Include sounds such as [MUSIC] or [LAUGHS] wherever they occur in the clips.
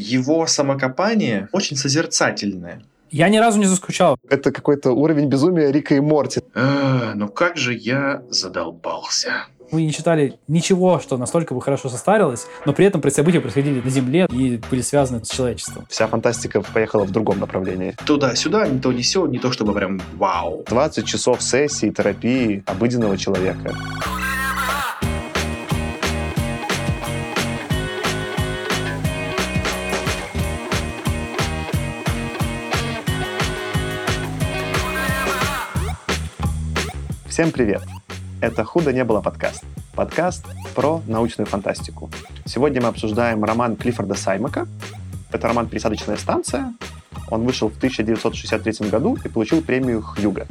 его самокопание очень созерцательное. Я ни разу не заскучал. Это какой-то уровень безумия Рика и Морти. А, ну как же я задолбался. Мы не читали ничего, что настолько бы хорошо состарилось, но при этом события происходили на Земле и были связаны с человечеством. Вся фантастика поехала в другом направлении. Туда-сюда, не то, не сё, не то, чтобы прям вау. 20 часов сессии, терапии обыденного человека. Всем привет! Это «Худо не было» подкаст. Подкаст про научную фантастику. Сегодня мы обсуждаем роман Клиффорда Саймака. Это роман «Пересадочная станция». Он вышел в 1963 году и получил премию Хьюга.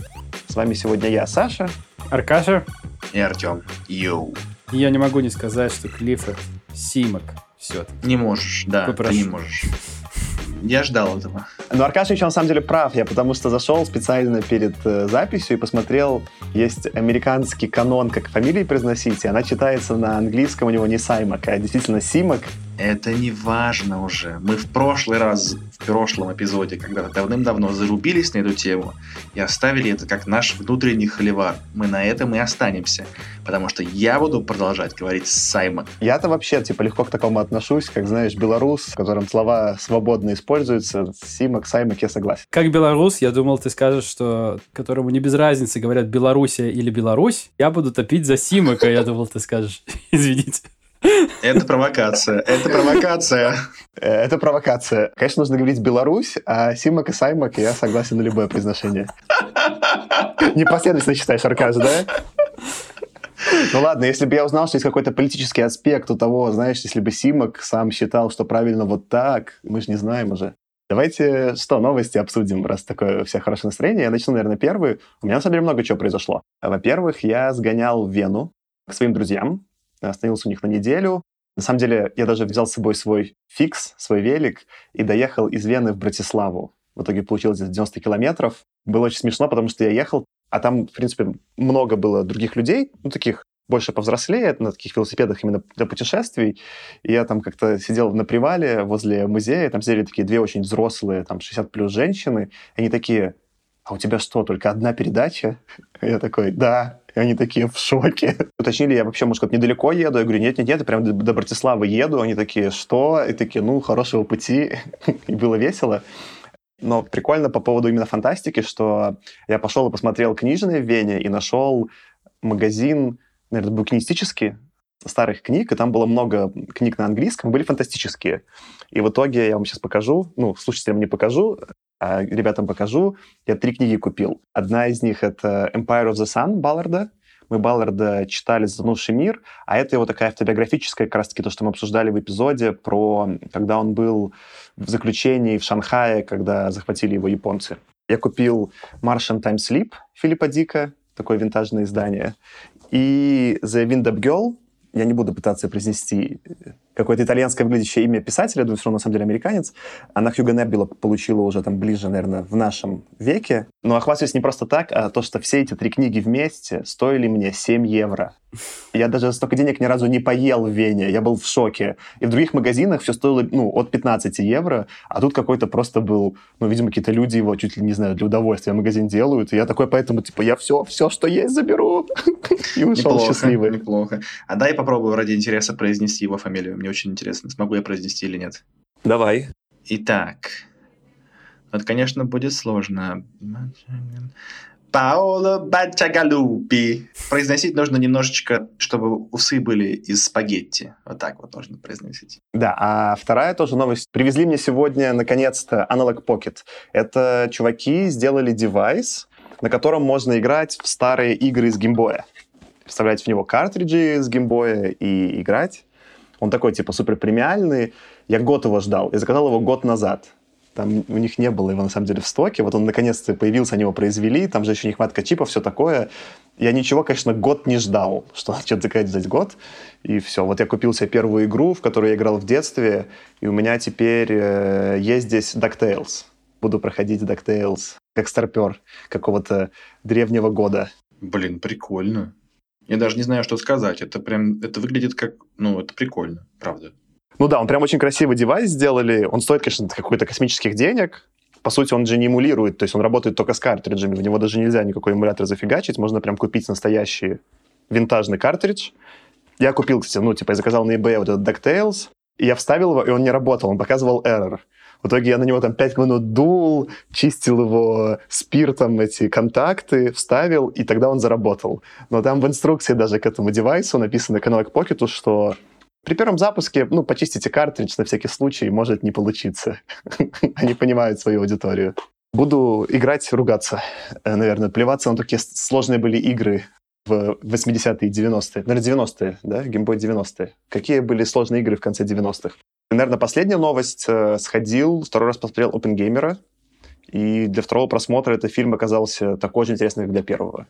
С вами сегодня я, Саша. Аркаша. И Артем. Йоу. Я не могу не сказать, что Клиффорд Симак все Не можешь, да, Попрошу. ты не можешь. Я ждал этого. Но Аркаша еще на самом деле прав. Я потому что зашел специально перед э, записью и посмотрел, есть американский канон, как фамилии произносить, и она читается на английском у него не Саймак, а действительно Симак. Это не важно уже. Мы в прошлый раз, в прошлом эпизоде, когда давным-давно зарубились на эту тему и оставили это как наш внутренний холивар. Мы на этом и останемся. Потому что я буду продолжать говорить Саймак. Я-то вообще типа легко к такому отношусь, как знаешь, белорус, в котором слова свободно используются. Симак, Саймак, я согласен. Как белорус, я думал, ты скажешь, что которому не без разницы говорят Белоруссия или Беларусь, я буду топить за Симака, я думал, ты скажешь. [LAUGHS] Извините. Это провокация. Это провокация. Э, Это провокация. Конечно, нужно говорить Беларусь, а Симак и Саймак я согласен на любое произношение. Непоследовательно считаешь, Аркаш, да? Ну ладно, если бы я узнал, что есть какой-то политический аспект у того, знаешь, если бы Симак сам считал, что правильно вот так, мы же не знаем уже. Давайте что, новости обсудим, раз такое у всех хорошее настроение. Я начну, наверное, первый. У меня, на самом деле, много чего произошло. Во-первых, я сгонял в Вену к своим друзьям, остановился у них на неделю. На самом деле, я даже взял с собой свой фикс, свой велик, и доехал из Вены в Братиславу. В итоге получилось 90 километров. Было очень смешно, потому что я ехал, а там, в принципе, много было других людей, ну, таких больше повзрослее, на таких велосипедах именно для путешествий. И я там как-то сидел на привале возле музея, там сидели такие две очень взрослые, там 60 плюс женщины, и они такие, а у тебя что, только одна передача? [LAUGHS] Я такой, да. Они такие в шоке. Уточнили, я вообще, может, недалеко еду? Я говорю, нет-нет-нет, я прям до, до Братиславы еду. Они такие, что? И такие, ну, хорошего пути. [LAUGHS] И было весело. Но прикольно по поводу именно фантастики, что я пошел и посмотрел книжные в Вене и нашел магазин, наверное, букинистический, старых книг, и там было много книг на английском, были фантастические. И в итоге я вам сейчас покажу, ну, слушателям не покажу, ребятам покажу. Я три книги купил. Одна из них — это «Empire of the Sun» Балларда. Мы Балларда читали «Затонувший мир», а это его такая автобиографическая, как раз-таки то, что мы обсуждали в эпизоде про когда он был в заключении в Шанхае, когда захватили его японцы. Я купил «Martian Time Sleep» Филиппа Дика, такое винтажное издание, и «The Wind Up Girl», я не буду пытаться произнести какое-то итальянское выглядящее имя писателя, думаю, что он на самом деле американец. Она Хьюго Неббила получила уже там ближе, наверное, в нашем веке. Но охватываюсь не просто так, а то, что все эти три книги вместе стоили мне 7 евро. Я даже столько денег ни разу не поел в Вене, я был в шоке. И в других магазинах все стоило, ну, от 15 евро, а тут какой-то просто был, ну, видимо, какие-то люди его чуть ли, не знаю, для удовольствия магазин делают, и я такой, поэтому, типа, я все, все, что есть, заберу. [LAUGHS] И ушел Неплохо, счастливый. неплохо. А дай попробую ради интереса произнести его фамилию. Мне очень интересно, смогу я произнести или нет. Давай. Итак, вот, конечно, будет сложно. Паоло Бачагалупи. Произносить нужно немножечко, чтобы усы были из спагетти. Вот так вот нужно произносить. Да, а вторая тоже новость. Привезли мне сегодня, наконец-то, Analog Pocket. Это чуваки сделали девайс, на котором можно играть в старые игры из геймбоя. Вставлять в него картриджи с геймбоя и играть. Он такой, типа, супер премиальный. Я год его ждал. Я заказал его год назад. Там у них не было его, на самом деле, в стоке. Вот он, наконец-то, появился, они его произвели. Там же еще нехватка чипов, все такое. Я ничего, конечно, год не ждал, что что-то заказать здесь год. И все. Вот я купил себе первую игру, в которую я играл в детстве. И у меня теперь э, есть здесь DuckTales. Буду проходить DuckTales как старпер какого-то древнего года. Блин, прикольно. Я даже не знаю, что сказать. Это прям, это выглядит как, ну, это прикольно, правда. Ну да, он прям очень красивый девайс сделали. Он стоит, конечно, какой-то космических денег. По сути, он же не эмулирует, то есть он работает только с картриджами. В него даже нельзя никакой эмулятор зафигачить. Можно прям купить настоящий винтажный картридж. Я купил, кстати, ну, типа, я заказал на eBay вот этот DuckTales, и я вставил его, и он не работал, он показывал error. В итоге я на него там 5 минут дул, чистил его спиртом, эти контакты, вставил, и тогда он заработал. Но там в инструкции даже к этому девайсу написано к Analog Pocket, что при первом запуске, ну, почистите картридж на всякий случай, может не получиться. [LAUGHS] Они понимают свою аудиторию. Буду играть, ругаться, э, наверное, плеваться на такие сложные были игры в 80-е и 90-е. Наверное, 90-е, да? Геймбой 90-е. Какие были сложные игры в конце 90-х? Наверное, последняя новость. Э, сходил, второй раз посмотрел OpenGamer, и для второго просмотра этот фильм оказался такой же интересный, как для первого.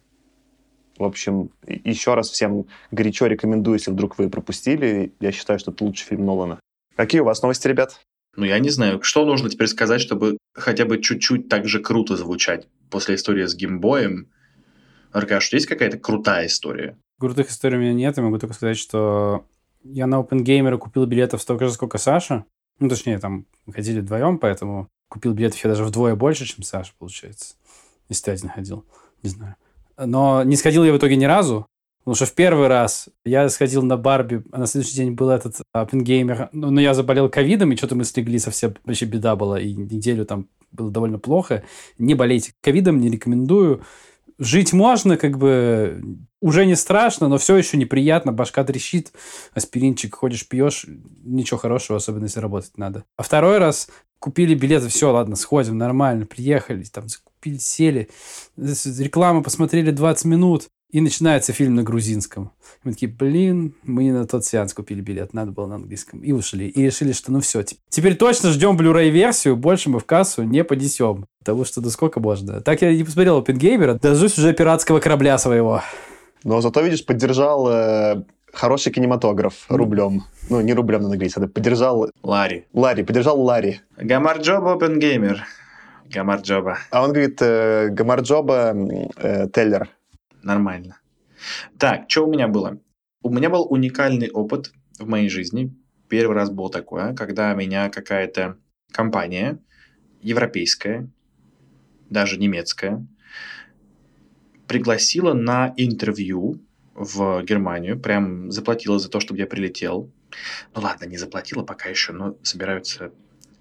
В общем, еще раз всем горячо рекомендую, если вдруг вы пропустили. Я считаю, что это лучший фильм Нолана. Какие у вас новости, ребят? Ну, я не знаю, что нужно теперь сказать, чтобы хотя бы чуть-чуть так же круто звучать после истории с геймбоем. Аркаш, есть какая-то крутая история? Крутых историй у меня нет, я могу только сказать, что я на OpenGamer купил билетов столько же, сколько Саша. Ну, точнее, там ходили вдвоем, поэтому купил билетов я даже вдвое больше, чем Саша, получается. Если ты один ходил, не знаю. Но не сходил я в итоге ни разу, потому что в первый раз я сходил на Барби, а на следующий день был этот Оппенгеймер, но, но я заболел ковидом, и что-то мы слегли совсем, вообще беда была, и неделю там было довольно плохо. Не болейте ковидом, не рекомендую. Жить можно, как бы уже не страшно, но все еще неприятно, башка трещит, аспиринчик ходишь, пьешь, ничего хорошего, особенно если работать надо. А второй раз купили билеты, все, ладно, сходим, нормально, приехали, там купили, сели, рекламу посмотрели 20 минут, и начинается фильм на грузинском. Мы такие, блин, мы не на тот сеанс купили билет, надо было на английском. И ушли. И решили, что ну все, теперь точно ждем Blu-ray версию, больше мы в кассу не понесем. Потому что да сколько можно. Так я не посмотрел Опенгеймера, дождусь уже пиратского корабля своего. Но зато, видишь, поддержал э, хороший кинематограф рублем. Ну, не рублем на английском, а поддержал... Ларри. Ларри, поддержал Ларри. Гамарджоба Опенгеймер. Гамарджоба. А он говорит, э, Гамарджоба э, Теллер. Нормально. Так, что у меня было? У меня был уникальный опыт в моей жизни. Первый раз был такое, когда меня какая-то компания европейская, даже немецкая, пригласила на интервью в Германию, прям заплатила за то, чтобы я прилетел. Ну ладно, не заплатила пока еще, но собираются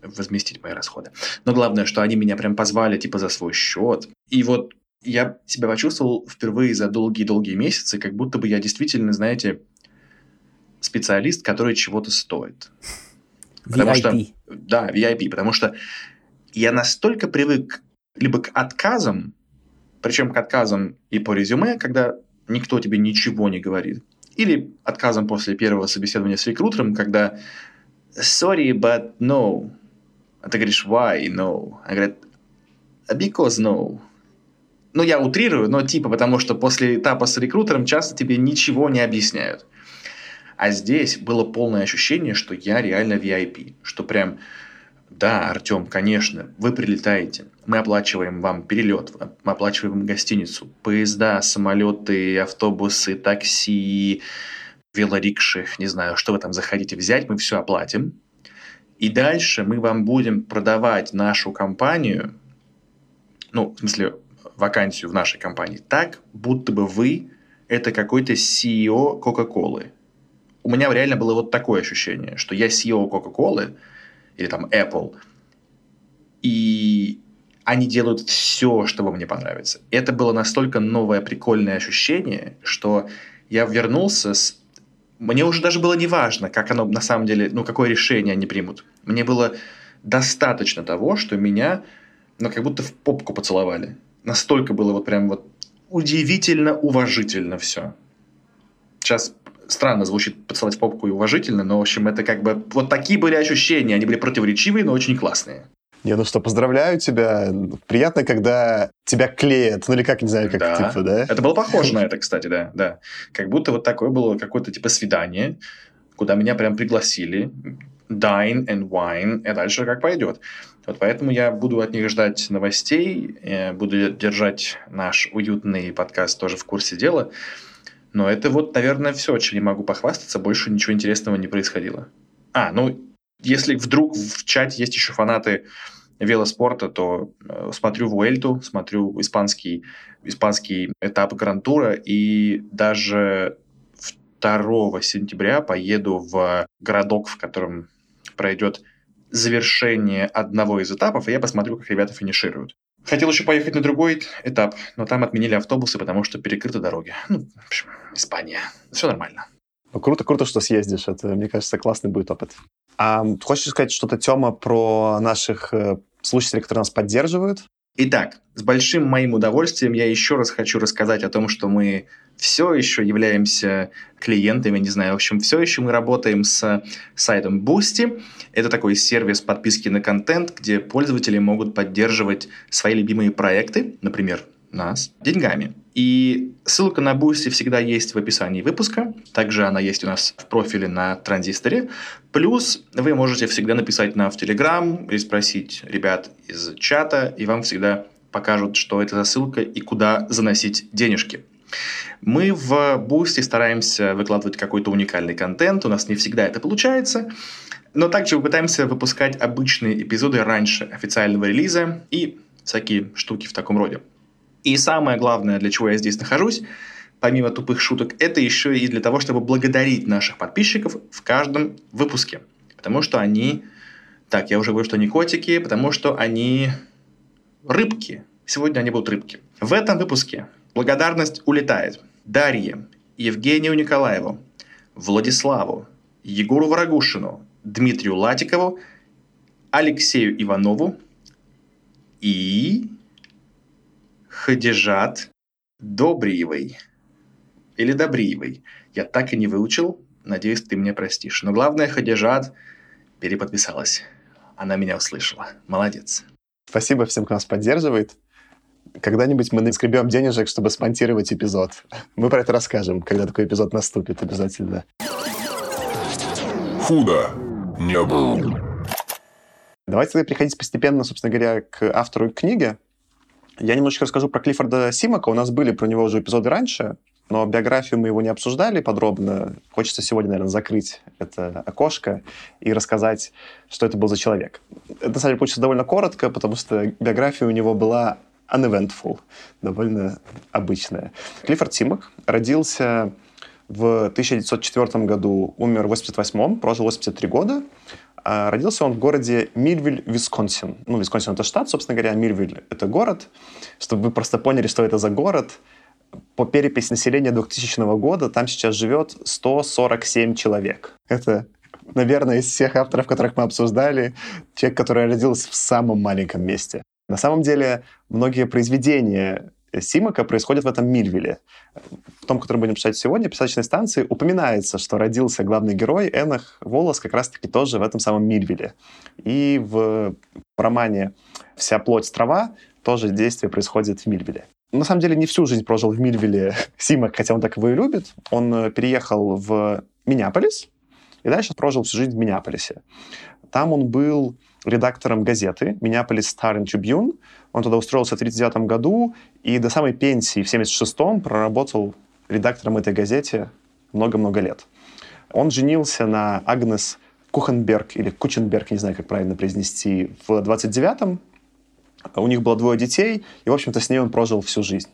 возместить мои расходы. Но главное, что они меня прям позвали типа за свой счет. И вот я себя почувствовал впервые за долгие-долгие месяцы, как будто бы я действительно, знаете, специалист, который чего-то стоит. Потому что, да, VIP, потому что я настолько привык либо к отказам, причем к отказам и по резюме, когда никто тебе ничего не говорит, или отказом после первого собеседования с рекрутером, когда sorry, but no. А ты говоришь, why no? А говорят, because no. Ну, я утрирую, но типа, потому что после этапа с рекрутером часто тебе ничего не объясняют. А здесь было полное ощущение, что я реально VIP. Что прям, да, Артем, конечно, вы прилетаете. Мы оплачиваем вам перелет, мы оплачиваем гостиницу, поезда, самолеты, автобусы, такси, велорикши, не знаю, что вы там захотите взять, мы все оплатим. И дальше мы вам будем продавать нашу компанию, ну, в смысле, вакансию в нашей компании так, будто бы вы это какой-то CEO Кока-Колы. У меня реально было вот такое ощущение, что я CEO Кока-Колы или там Apple, и они делают все, чтобы мне понравиться. Это было настолько новое прикольное ощущение, что я вернулся с... Мне уже даже было не важно, как оно на самом деле, ну, какое решение они примут. Мне было достаточно того, что меня, ну, как будто в попку поцеловали настолько было вот прям вот удивительно уважительно все. Сейчас странно звучит поцеловать попку и уважительно, но, в общем, это как бы вот такие были ощущения. Они были противоречивые, но очень классные. Я ну что, поздравляю тебя. Приятно, когда тебя клеят. Ну или как, не знаю, как да. типа, да? Это было похоже на это, кстати, да. да. Как будто вот такое было какое-то типа свидание, куда меня прям пригласили. Dine and wine, и дальше как пойдет. Вот поэтому я буду от них ждать новостей, э, буду держать наш уютный подкаст тоже в курсе дела. Но это вот, наверное, все, чем я могу похвастаться. Больше ничего интересного не происходило. А, ну, если вдруг в чате есть еще фанаты велоспорта, то э, смотрю Вуэльту, смотрю испанский, испанский этап Грантура, и даже 2 сентября поеду в городок, в котором пройдет завершение одного из этапов, и я посмотрю, как ребята финишируют. Хотел еще поехать на другой этап, но там отменили автобусы, потому что перекрыты дороги. Ну, в общем, Испания. Все нормально. Ну, круто, круто, что съездишь. Это, мне кажется, классный будет опыт. А хочешь сказать что-то, Тёма, про наших э, слушателей, которые нас поддерживают? Итак, с большим моим удовольствием я еще раз хочу рассказать о том, что мы все еще являемся клиентами, не знаю, в общем, все еще мы работаем с сайтом Boosty. Это такой сервис подписки на контент, где пользователи могут поддерживать свои любимые проекты, например, нас, деньгами. И ссылка на Boosty всегда есть в описании выпуска. Также она есть у нас в профиле на Транзисторе. Плюс вы можете всегда написать нам в Telegram или спросить ребят из чата, и вам всегда покажут, что это за ссылка и куда заносить денежки. Мы в Boosty стараемся выкладывать какой-то уникальный контент, у нас не всегда это получается, но также мы пытаемся выпускать обычные эпизоды раньше официального релиза и всякие штуки в таком роде. И самое главное, для чего я здесь нахожусь, помимо тупых шуток, это еще и для того, чтобы благодарить наших подписчиков в каждом выпуске. Потому что они... Так, я уже говорю, что они котики, потому что они рыбки. Сегодня они будут рыбки. В этом выпуске благодарность улетает Дарье, Евгению Николаеву, Владиславу, Егору Ворогушину, Дмитрию Латикову, Алексею Иванову и Хадижат Добриевой. Или Добриевой. Я так и не выучил. Надеюсь, ты мне простишь. Но главное, Хадижат переподписалась. Она меня услышала. Молодец. Спасибо всем, кто нас поддерживает. Когда-нибудь мы наскребем денежек, чтобы спонтировать эпизод. Мы про это расскажем, когда такой эпизод наступит обязательно. Худо не было. Давайте тогда переходить постепенно, собственно говоря, к автору книги. Я немножечко расскажу про Клиффорда Симака. У нас были про него уже эпизоды раньше, но биографию мы его не обсуждали подробно. Хочется сегодня, наверное, закрыть это окошко и рассказать, что это был за человек. Это, на самом деле, получится довольно коротко, потому что биография у него была uneventful, довольно обычная. Клиффорд Симак родился в 1904 году, умер в 88 прожил 83 года. А родился он в городе Мильвиль, Висконсин. Ну, Висконсин — это штат, собственно говоря, Мильвиль — это город. Чтобы вы просто поняли, что это за город, по переписи населения 2000 года там сейчас живет 147 человек. Это, наверное, из всех авторов, которых мы обсуждали, человек, который родился в самом маленьком месте. На самом деле, многие произведения Симака происходят в этом Мильвиле. В том, который будем читать сегодня, писательной станции, упоминается, что родился главный герой Энах Волос как раз-таки тоже в этом самом Мильвиле. И в романе «Вся плоть трава» тоже действие происходит в Мильвиле. На самом деле не всю жизнь прожил в Мильвиле [LAUGHS] Симак, хотя он так его и любит. Он э, переехал в Миннеаполис и дальше прожил всю жизнь в Миннеаполисе. Там он был редактором газеты «Миннеаполис Star Tribune». Он туда устроился в 1939 году и до самой пенсии в 1976 проработал редактором этой газете много-много лет. Он женился на Агнес Кухенберг или Кученберг, не знаю, как правильно произнести, в 29-м. У них было двое детей, и, в общем-то, с ней он прожил всю жизнь.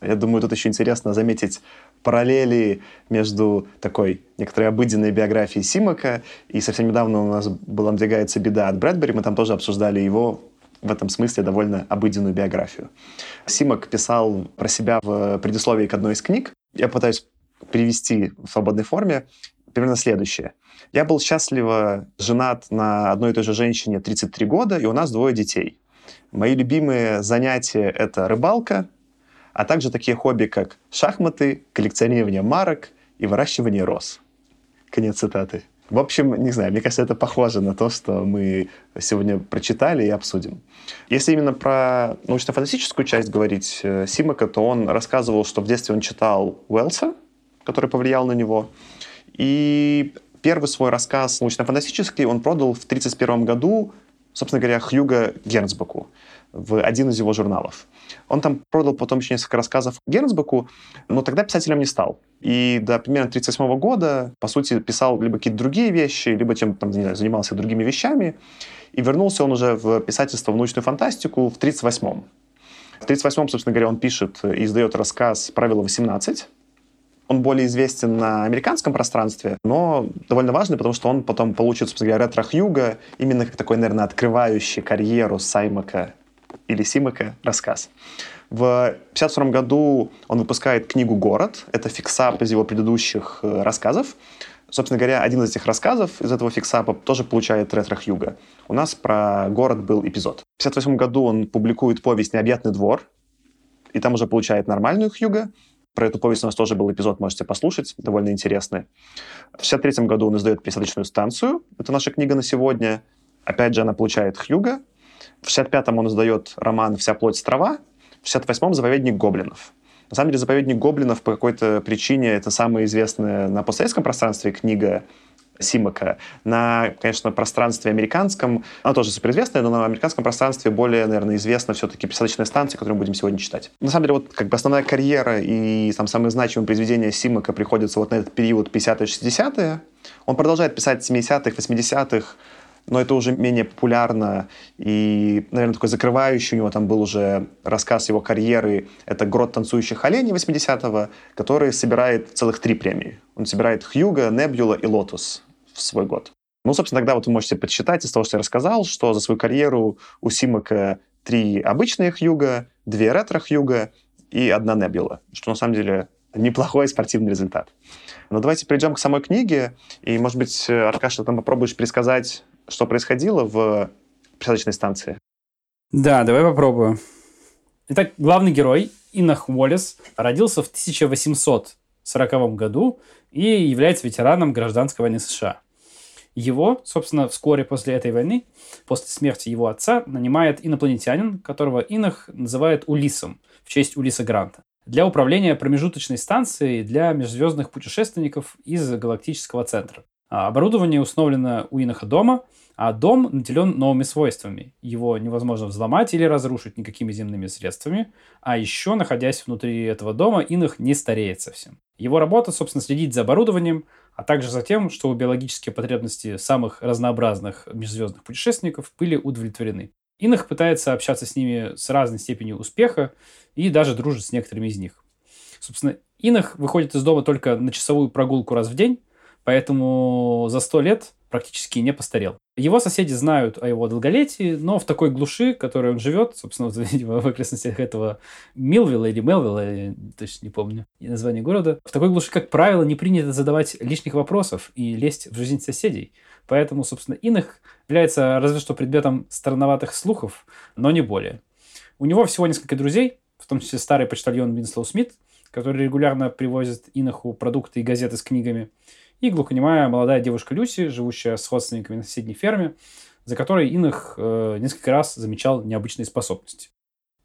Я думаю, тут еще интересно заметить параллели между такой некоторой обыденной биографией Симака и совсем недавно у нас была «Надвигается беда» от Брэдбери. Мы там тоже обсуждали его в этом смысле довольно обыденную биографию. Симак писал про себя в предисловии к одной из книг. Я пытаюсь перевести в свободной форме примерно следующее. Я был счастливо женат на одной и той же женщине 33 года, и у нас двое детей. Мои любимые занятия — это рыбалка, а также такие хобби, как шахматы, коллекционирование марок и выращивание роз. Конец цитаты. В общем, не знаю, мне кажется, это похоже на то, что мы сегодня прочитали и обсудим. Если именно про научно-фантастическую часть говорить э, Симака, то он рассказывал, что в детстве он читал Уэллса, который повлиял на него. И первый свой рассказ научно-фантастический он продал в 1931 году собственно говоря, Хьюга Гернсбеку в один из его журналов. Он там продал потом еще несколько рассказов Гернсбеку, но тогда писателем не стал. И до примерно 1938 года, по сути, писал либо какие-то другие вещи, либо чем там, не знаю, занимался другими вещами. И вернулся он уже в писательство в научную фантастику в 1938 В 1938 собственно говоря, он пишет и издает рассказ «Правило 18», он более известен на американском пространстве, но довольно важный, потому что он потом получит, собственно говоря, ретро-хьюга, именно как такой, наверное, открывающий карьеру Саймака или Симака рассказ. В 1952 году он выпускает книгу «Город». Это fix-up из его предыдущих э, рассказов. Собственно говоря, один из этих рассказов из этого fix-up а тоже получает ретро-Хьюго. У нас про город был эпизод. В 1958 году он публикует повесть «Необъятный двор», и там уже получает нормальную Хьюго. Про эту повесть у нас тоже был эпизод, можете послушать, довольно интересный. В 1963 году он издает «Пересадочную станцию». Это наша книга на сегодня. Опять же, она получает хьюга. В 65-м он издает роман «Вся плоть трава», в 68-м «Заповедник гоблинов». На самом деле, «Заповедник гоблинов» по какой-то причине это самая известная на постсоветском пространстве книга Симака. На, конечно, пространстве американском, она тоже суперизвестная, но на американском пространстве более, наверное, известна все-таки «Присадочная станция», которую мы будем сегодня читать. На самом деле, вот как бы основная карьера и там самые значимые произведения Симака приходятся вот на этот период 50-60-е. Он продолжает писать в 70-х, 80-х, но это уже менее популярно. И, наверное, такой закрывающий у него там был уже рассказ его карьеры. Это «Грот танцующих оленей» 80-го, который собирает целых три премии. Он собирает «Хьюго», «Небюла» и «Локус» в свой год. Ну, собственно, тогда вот вы можете подсчитать из того, что я рассказал, что за свою карьеру у Симака три обычные Хьюго, две ретро-Хьюго и одна Небюла, что на самом деле неплохой спортивный результат. Но давайте перейдем к самой книге, и, может быть, Аркаша, ты там попробуешь пересказать что происходило в пересадочной станции? Да, давай попробую. Итак, главный герой Инах Уоллес родился в 1840 году и является ветераном гражданской войны США. Его, собственно, вскоре после этой войны, после смерти его отца, нанимает инопланетянин, которого Инах называет Улисом в честь Улиса Гранта для управления промежуточной станцией для межзвездных путешественников из галактического центра. А, оборудование установлено у Иноха дома, а дом наделен новыми свойствами. Его невозможно взломать или разрушить никакими земными средствами, а еще, находясь внутри этого дома, Инох не стареет совсем. Его работа, собственно, следить за оборудованием, а также за тем, чтобы биологические потребности самых разнообразных межзвездных путешественников были удовлетворены. Инох пытается общаться с ними с разной степенью успеха и даже дружит с некоторыми из них. Собственно, Инох выходит из дома только на часовую прогулку раз в день, поэтому за сто лет практически не постарел. Его соседи знают о его долголетии, но в такой глуши, в которой он живет, собственно, [LAUGHS] видимо, в окрестностях этого Милвилла или Мелвилла, я точно не помню название города, в такой глуши, как правило, не принято задавать лишних вопросов и лезть в жизнь соседей. Поэтому, собственно, Инах является разве что предметом странноватых слухов, но не более. У него всего несколько друзей, в том числе старый почтальон Винслоу Смит, который регулярно привозит Инаху продукты и газеты с книгами – и глухонемая молодая девушка Люси, живущая с родственниками на соседней ферме, за которой Инах э, несколько раз замечал необычные способности.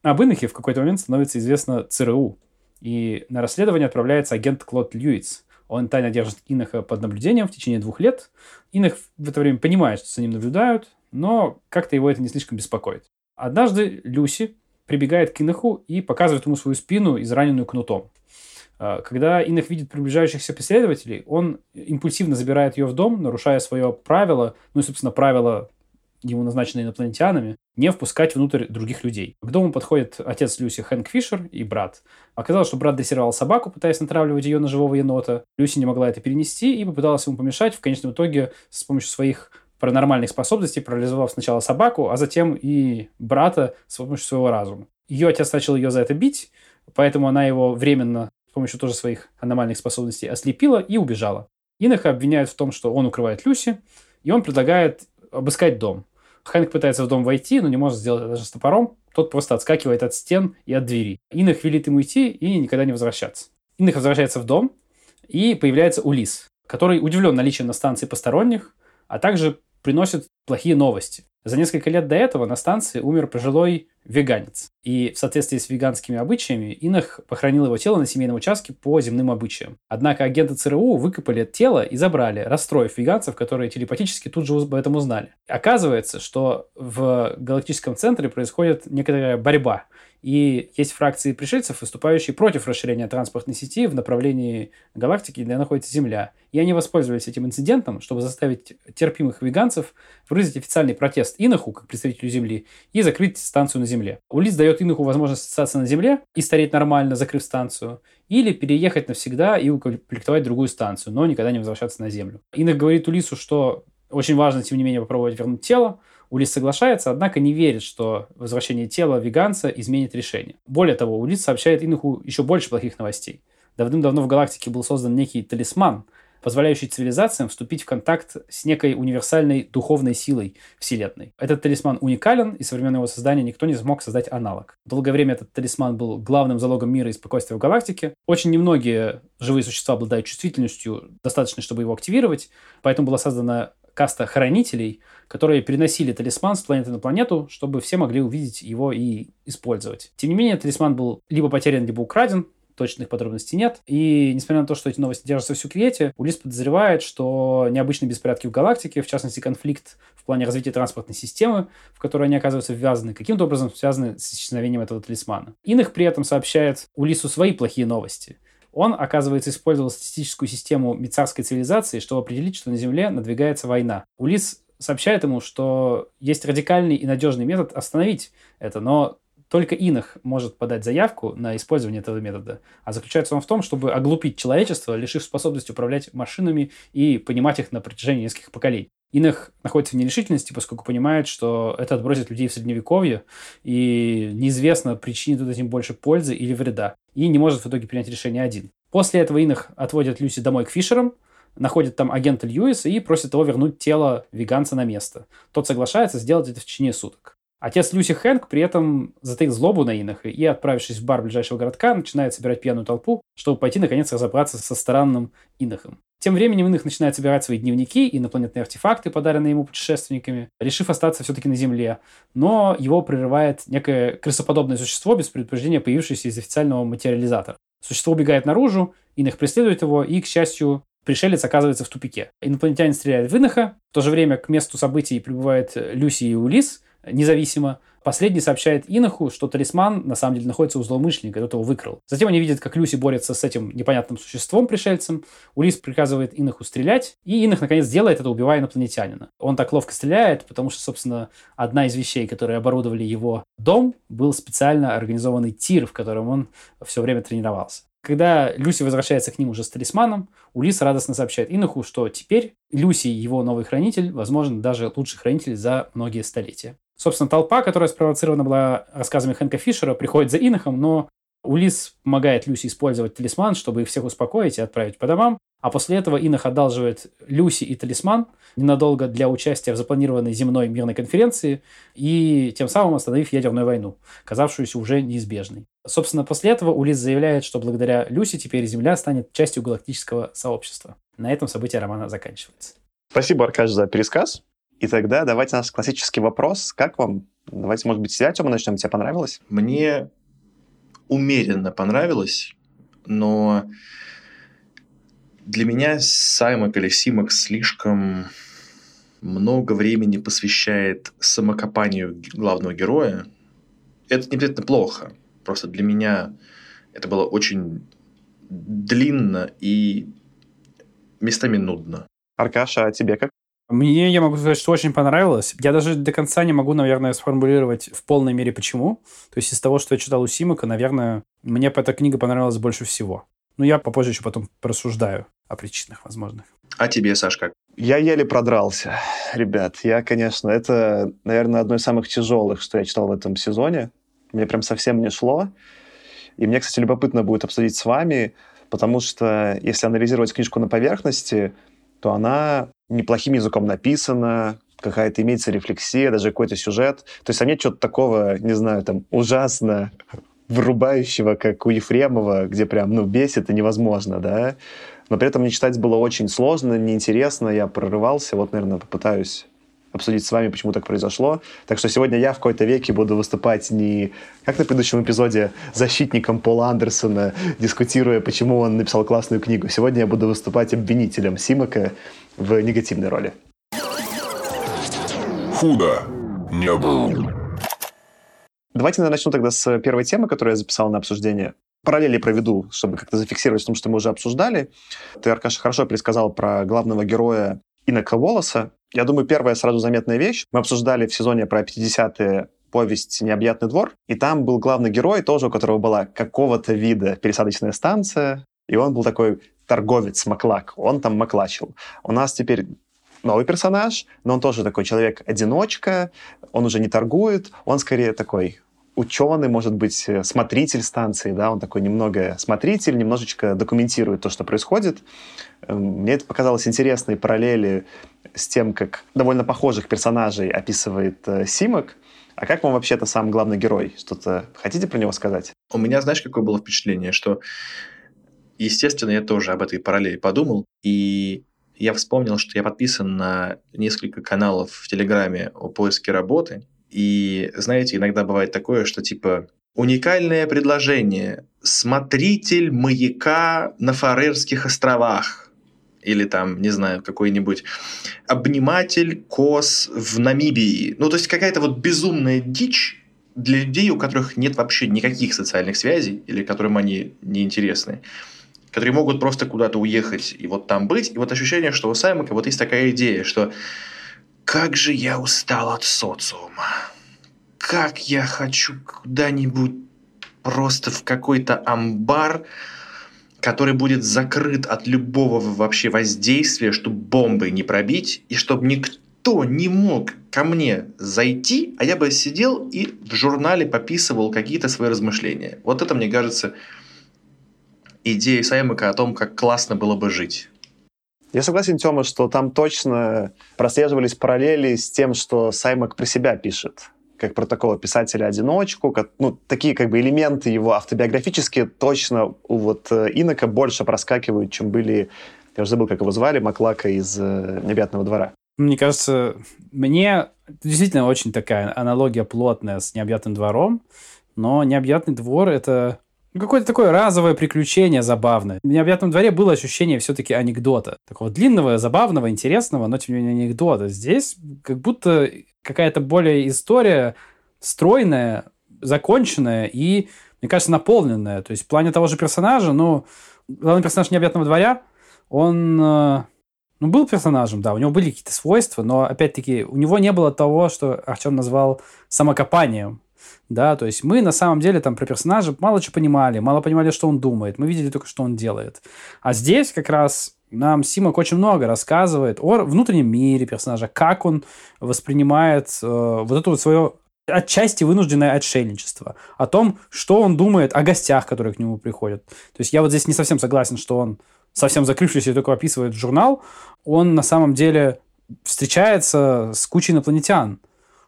Об Инахе в какой-то момент становится известно ЦРУ, и на расследование отправляется агент Клод Льюиц. Он тайно держит Инаха под наблюдением в течение двух лет. Инах в это время понимает, что за ним наблюдают, но как-то его это не слишком беспокоит. Однажды Люси прибегает к Инаху и показывает ему свою спину, израненную кнутом. А, когда Инах видит приближающихся преследователей, он импульсивно забирает ее в дом, нарушая свое правило, ну и, собственно, правило, ему назначенное инопланетянами, не впускать внутрь других людей. К дому подходит отец Люси Хэнк Фишер и брат. Оказалось, что брат дрессировал собаку, пытаясь натравливать ее на живого енота. Люси не могла это перенести и попыталась ему помешать. В конечном итоге с помощью своих паранормальных способностей, парализовав сначала собаку, а затем и брата с помощью своего разума. Ее отец начал ее за это бить, поэтому она его временно с помощью тоже своих аномальных способностей ослепила и убежала. Иноха обвиняют в том, что он укрывает Люси, и он предлагает обыскать дом. Хэнк пытается в дом войти, но не может сделать это даже с топором. Тот просто отскакивает от стен и от двери. Инах велит ему идти и никогда не возвращаться. Инах возвращается в дом, и появляется Улис, который удивлен наличием на станции посторонних, а также приносит плохие новости. За несколько лет до этого на станции умер пожилой веганец. И в соответствии с веганскими обычаями Инах похоронил его тело на семейном участке по земным обычаям. Однако агенты ЦРУ выкопали тело и забрали, расстроив веганцев, которые телепатически тут же об этом узнали. Оказывается, что в галактическом центре происходит некоторая борьба и есть фракции пришельцев, выступающие против расширения транспортной сети в направлении галактики, где находится Земля. И они воспользовались этим инцидентом, чтобы заставить терпимых веганцев выразить официальный протест Иноху, как представителю Земли, и закрыть станцию на Земле. Улис дает Иноху возможность остаться на Земле и стареть нормально, закрыв станцию, или переехать навсегда и укомплектовать другую станцию, но никогда не возвращаться на Землю. Инох говорит Улису, что очень важно, тем не менее, попробовать вернуть тело, Улис соглашается, однако не верит, что возвращение тела веганца изменит решение. Более того, Улис сообщает Инуху еще больше плохих новостей. Давным-давно в галактике был создан некий талисман, позволяющий цивилизациям вступить в контакт с некой универсальной духовной силой Вселенной. Этот талисман уникален, и со времен его создания никто не смог создать аналог. Долгое время этот талисман был главным залогом мира и спокойствия в галактике. Очень немногие живые существа обладают чувствительностью, достаточной, чтобы его активировать, поэтому была создана каста хранителей, которые переносили талисман с планеты на планету, чтобы все могли увидеть его и использовать. Тем не менее, талисман был либо потерян, либо украден, точных подробностей нет. И несмотря на то, что эти новости держатся в секрете, Улис подозревает, что необычные беспорядки в галактике, в частности конфликт в плане развития транспортной системы, в которой они оказываются ввязаны, каким-то образом связаны с исчезновением этого талисмана. Иных при этом сообщает Улису свои плохие новости. Он, оказывается, использовал статистическую систему мицарской цивилизации, чтобы определить, что на Земле надвигается война. Улис сообщает ему, что есть радикальный и надежный метод остановить это, но только Инах может подать заявку на использование этого метода, а заключается он в том, чтобы оглупить человечество, лишив способности управлять машинами и понимать их на протяжении нескольких поколений. Инах находится в нерешительности, поскольку понимает, что это отбросит людей в средневековье, и неизвестно, причинит тут этим больше пользы или вреда, и не может в итоге принять решение один. После этого Инах отводит Люси домой к Фишерам, находит там агента Льюиса и просит его вернуть тело веганца на место. Тот соглашается сделать это в течение суток. Отец Люси Хэнк при этом затаил злобу на Инаха и, отправившись в бар ближайшего городка, начинает собирать пьяную толпу, чтобы пойти, наконец, разобраться со странным Инахом. Тем временем Инах начинает собирать свои дневники и инопланетные артефакты, подаренные ему путешественниками, решив остаться все-таки на Земле. Но его прерывает некое крысоподобное существо без предупреждения, появившееся из официального материализатора. Существо убегает наружу, Инах преследует его, и, к счастью, пришелец оказывается в тупике. Инопланетянин стреляет в Инаха, в то же время к месту событий прибывает Люси и Улис, независимо. Последний сообщает Иноху, что талисман на самом деле находится у злоумышленника, тот его выкрал. Затем они видят, как Люси борется с этим непонятным существом, пришельцем. Улис приказывает Иноху стрелять, и Инох наконец делает это, убивая инопланетянина. Он так ловко стреляет, потому что, собственно, одна из вещей, которые оборудовали его дом, был специально организованный тир, в котором он все время тренировался. Когда Люси возвращается к ним уже с талисманом, Улис радостно сообщает Иноху, что теперь Люси, его новый хранитель, возможно, даже лучший хранитель за многие столетия. Собственно, толпа, которая спровоцирована была рассказами Хэнка Фишера, приходит за Инохом, но Улис помогает Люси использовать талисман, чтобы их всех успокоить и отправить по домам. А после этого Инох одалживает Люси и талисман ненадолго для участия в запланированной земной мирной конференции и тем самым остановив ядерную войну, казавшуюся уже неизбежной. Собственно, после этого Улис заявляет, что благодаря Люси теперь Земля станет частью галактического сообщества. На этом событие романа заканчивается. Спасибо, Аркаш, за пересказ. И тогда давайте наш классический вопрос. Как вам? Давайте, может быть, с тебя, Тёма, начнем. Тебе понравилось? Мне умеренно понравилось, но для меня Саймон Колесимок слишком много времени посвящает самокопанию главного героя. Это не обязательно плохо. Просто для меня это было очень длинно и местами нудно. Аркаша, а тебе как? Мне, я могу сказать, что очень понравилось. Я даже до конца не могу, наверное, сформулировать в полной мере почему. То есть из того, что я читал у Симака, наверное, мне эта книга понравилась больше всего. Но я попозже еще потом порассуждаю о причинах возможных. А тебе, Саш, как? Я еле продрался, ребят. Я, конечно, это, наверное, одно из самых тяжелых, что я читал в этом сезоне. Мне прям совсем не шло. И мне, кстати, любопытно будет обсудить с вами, потому что если анализировать книжку на поверхности, то она неплохим языком написана, какая-то имеется рефлексия, даже какой-то сюжет. То есть там нет чего-то такого, не знаю, там, ужасно вырубающего, как у Ефремова, где прям, ну, бесит и невозможно, да. Но при этом мне читать было очень сложно, неинтересно, я прорывался. Вот, наверное, попытаюсь обсудить с вами, почему так произошло. Так что сегодня я в какой-то веке буду выступать не, как на предыдущем эпизоде, защитником Пола Андерсона, дискутируя, почему он написал классную книгу. Сегодня я буду выступать обвинителем Симака в негативной роли. Худо не было. Давайте я начну тогда с первой темы, которую я записал на обсуждение. Параллели проведу, чтобы как-то зафиксировать том, что мы уже обсуждали. Ты, Аркаша, хорошо пересказал про главного героя Инока Волоса. Я думаю, первая сразу заметная вещь. Мы обсуждали в сезоне про 50-е повесть «Необъятный двор», и там был главный герой, тоже у которого была какого-то вида пересадочная станция, и он был такой торговец Маклак, он там маклачил. У нас теперь новый персонаж, но он тоже такой человек-одиночка, он уже не торгует, он скорее такой ученый, может быть, э, смотритель станции, да, он такой немного смотритель, немножечко документирует то, что происходит. Эм, мне это показалось интересной параллели с тем, как довольно похожих персонажей описывает э, Симок. А как вам вообще-то сам главный герой? Что-то хотите про него сказать? У меня, знаешь, какое было впечатление, что, естественно, я тоже об этой параллели подумал, и я вспомнил, что я подписан на несколько каналов в Телеграме о поиске работы, и, знаете, иногда бывает такое, что типа уникальное предложение. «Смотритель маяка на Фарерских островах» или там, не знаю, какой-нибудь обниматель кос в Намибии. Ну, то есть какая-то вот безумная дичь для людей, у которых нет вообще никаких социальных связей или которым они неинтересны которые могут просто куда-то уехать и вот там быть. И вот ощущение, что у Саймака вот есть такая идея, что как же я устал от социума. Как я хочу куда-нибудь просто в какой-то амбар, который будет закрыт от любого вообще воздействия, чтобы бомбы не пробить, и чтобы никто не мог ко мне зайти, а я бы сидел и в журнале пописывал какие-то свои размышления. Вот это, мне кажется, идея Саймака о том, как классно было бы жить. Я согласен, Тёма, что там точно прослеживались параллели с тем, что Саймак про себя пишет как про такого писателя-одиночку, как, ну, такие как бы элементы его автобиографические точно у вот э, Инока больше проскакивают, чем были, я уже забыл, как его звали, Маклака из э, «Необъятного двора». Мне кажется, мне действительно очень такая аналогия плотная с «Необъятным двором», но «Необъятный двор» — это ну, какое-то такое разовое приключение забавное. В необъятном дворе было ощущение все-таки анекдота. Такого длинного, забавного, интересного, но тем не менее анекдота. Здесь как будто какая-то более история стройная, законченная и, мне кажется, наполненная. То есть в плане того же персонажа, ну, главный персонаж необъятного дворя, он э, ну, был персонажем, да, у него были какие-то свойства, но, опять-таки, у него не было того, что Артем назвал самокопанием да, то есть мы на самом деле там про персонажа мало чего понимали, мало понимали, что он думает, мы видели только, что он делает. А здесь как раз нам Симок очень много рассказывает о внутреннем мире персонажа, как он воспринимает э, вот это вот свое отчасти вынужденное отшельничество, о том, что он думает о гостях, которые к нему приходят. То есть я вот здесь не совсем согласен, что он совсем закрывшийся и только описывает журнал, он на самом деле встречается с кучей инопланетян.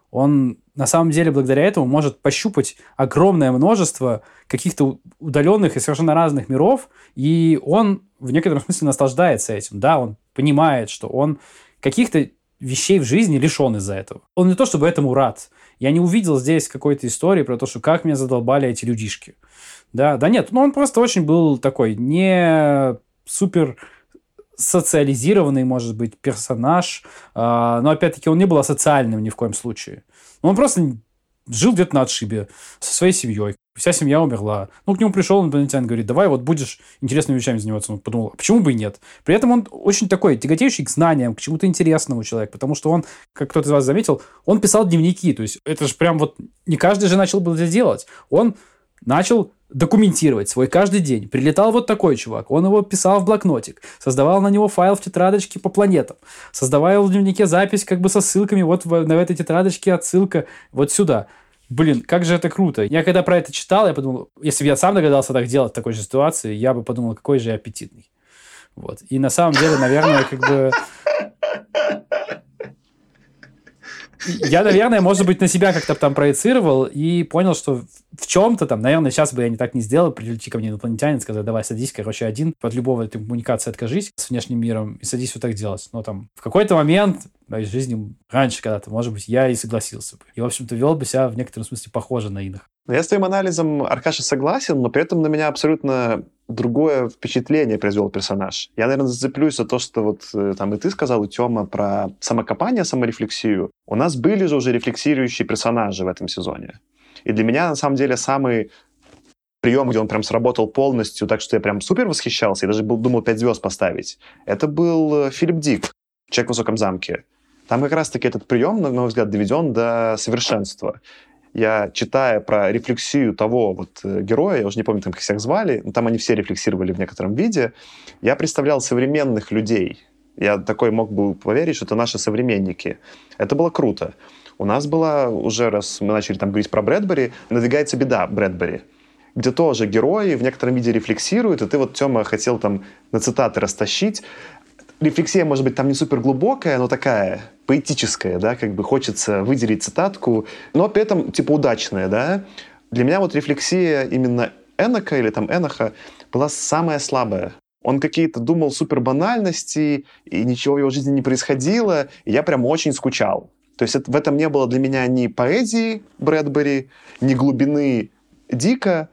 Он на самом деле благодаря этому может пощупать огромное множество каких-то удаленных и совершенно разных миров, и он в некотором смысле наслаждается этим. Да, он понимает, что он каких-то вещей в жизни лишен из-за этого. Он не то чтобы этому рад. Я не увидел здесь какой-то истории про то, что как меня задолбали эти людишки. Да, да нет, ну он просто очень был такой не супер социализированный, может быть, персонаж, а, но опять-таки он не был асоциальным ни в коем случае. Он просто жил где-то на отшибе со своей семьей. Вся семья умерла. Ну, к нему пришел инопланетянин, говорит, давай вот будешь интересными вещами заниматься. Он подумал, а почему бы и нет? При этом он очень такой тяготеющий к знаниям, к чему-то интересному человек, потому что он, как кто-то из вас заметил, он писал дневники. То есть это же прям вот не каждый же начал бы это делать. Он начал документировать свой каждый день. Прилетал вот такой чувак, он его писал в блокнотик, создавал на него файл в тетрадочке по планетам, создавал в дневнике запись как бы со ссылками, вот в, на этой тетрадочке отсылка вот сюда. Блин, как же это круто. Я когда про это читал, я подумал, если бы я сам догадался так делать в такой же ситуации, я бы подумал, какой же я аппетитный. Вот. И на самом деле, наверное, как бы я, наверное, может быть, на себя как-то там проецировал и понял, что в чем-то там, наверное, сейчас бы я не так не сделал, прилети ко мне инопланетянин, сказать, давай садись, короче, один, от любого этой коммуникации откажись с внешним миром и садись вот так делать. Но там в какой-то момент моей жизни, раньше когда-то, может быть, я и согласился бы. И, в общем-то, вел бы себя в некотором смысле похоже на иных. Я с твоим анализом, Аркаша, согласен, но при этом на меня абсолютно другое впечатление произвел персонаж. Я, наверное, зацеплюсь за то, что вот э, там и ты сказал, и Тёма, про самокопание, саморефлексию. У нас были же уже рефлексирующие персонажи в этом сезоне. И для меня, на самом деле, самый прием, где он прям сработал полностью, так что я прям супер восхищался, и даже был, думал пять звезд поставить, это был э, Филипп Дик, «Человек в высоком замке». Там как раз-таки этот прием, на мой взгляд, доведен до совершенства я, читая про рефлексию того вот э, героя, я уже не помню, там, как всех звали, но там они все рефлексировали в некотором виде, я представлял современных людей. Я такой мог бы поверить, что это наши современники. Это было круто. У нас была уже, раз мы начали там говорить про Брэдбери, надвигается беда Брэдбери где тоже герои в некотором виде рефлексируют, и ты вот, Тёма, хотел там на цитаты растащить рефлексия, может быть, там не супер глубокая, но такая поэтическая, да, как бы хочется выделить цитатку, но при этом, типа, удачная, да. Для меня вот рефлексия именно Энока или там Эноха была самая слабая. Он какие-то думал супер банальности, и ничего в его жизни не происходило, и я прям очень скучал. То есть это, в этом не было для меня ни поэзии Брэдбери, ни глубины Дика,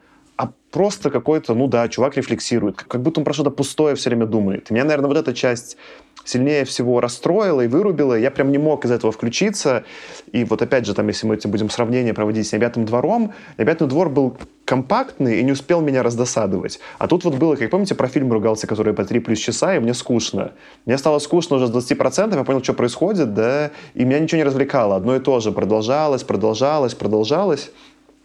просто какой-то, ну да, чувак рефлексирует, как будто он про что-то пустое все время думает. И меня, наверное, вот эта часть сильнее всего расстроила и вырубила. Я прям не мог из этого включиться. И вот опять же, там, если мы этим будем сравнение проводить с «Небятым двором», «Небятный двор» был компактный и не успел меня раздосадовать. А тут вот было, как помните, про фильм ругался, который по 3 плюс часа, и мне скучно. Мне стало скучно уже с 20%, я понял, что происходит, да, и меня ничего не развлекало. Одно и то же продолжалось, продолжалось, продолжалось.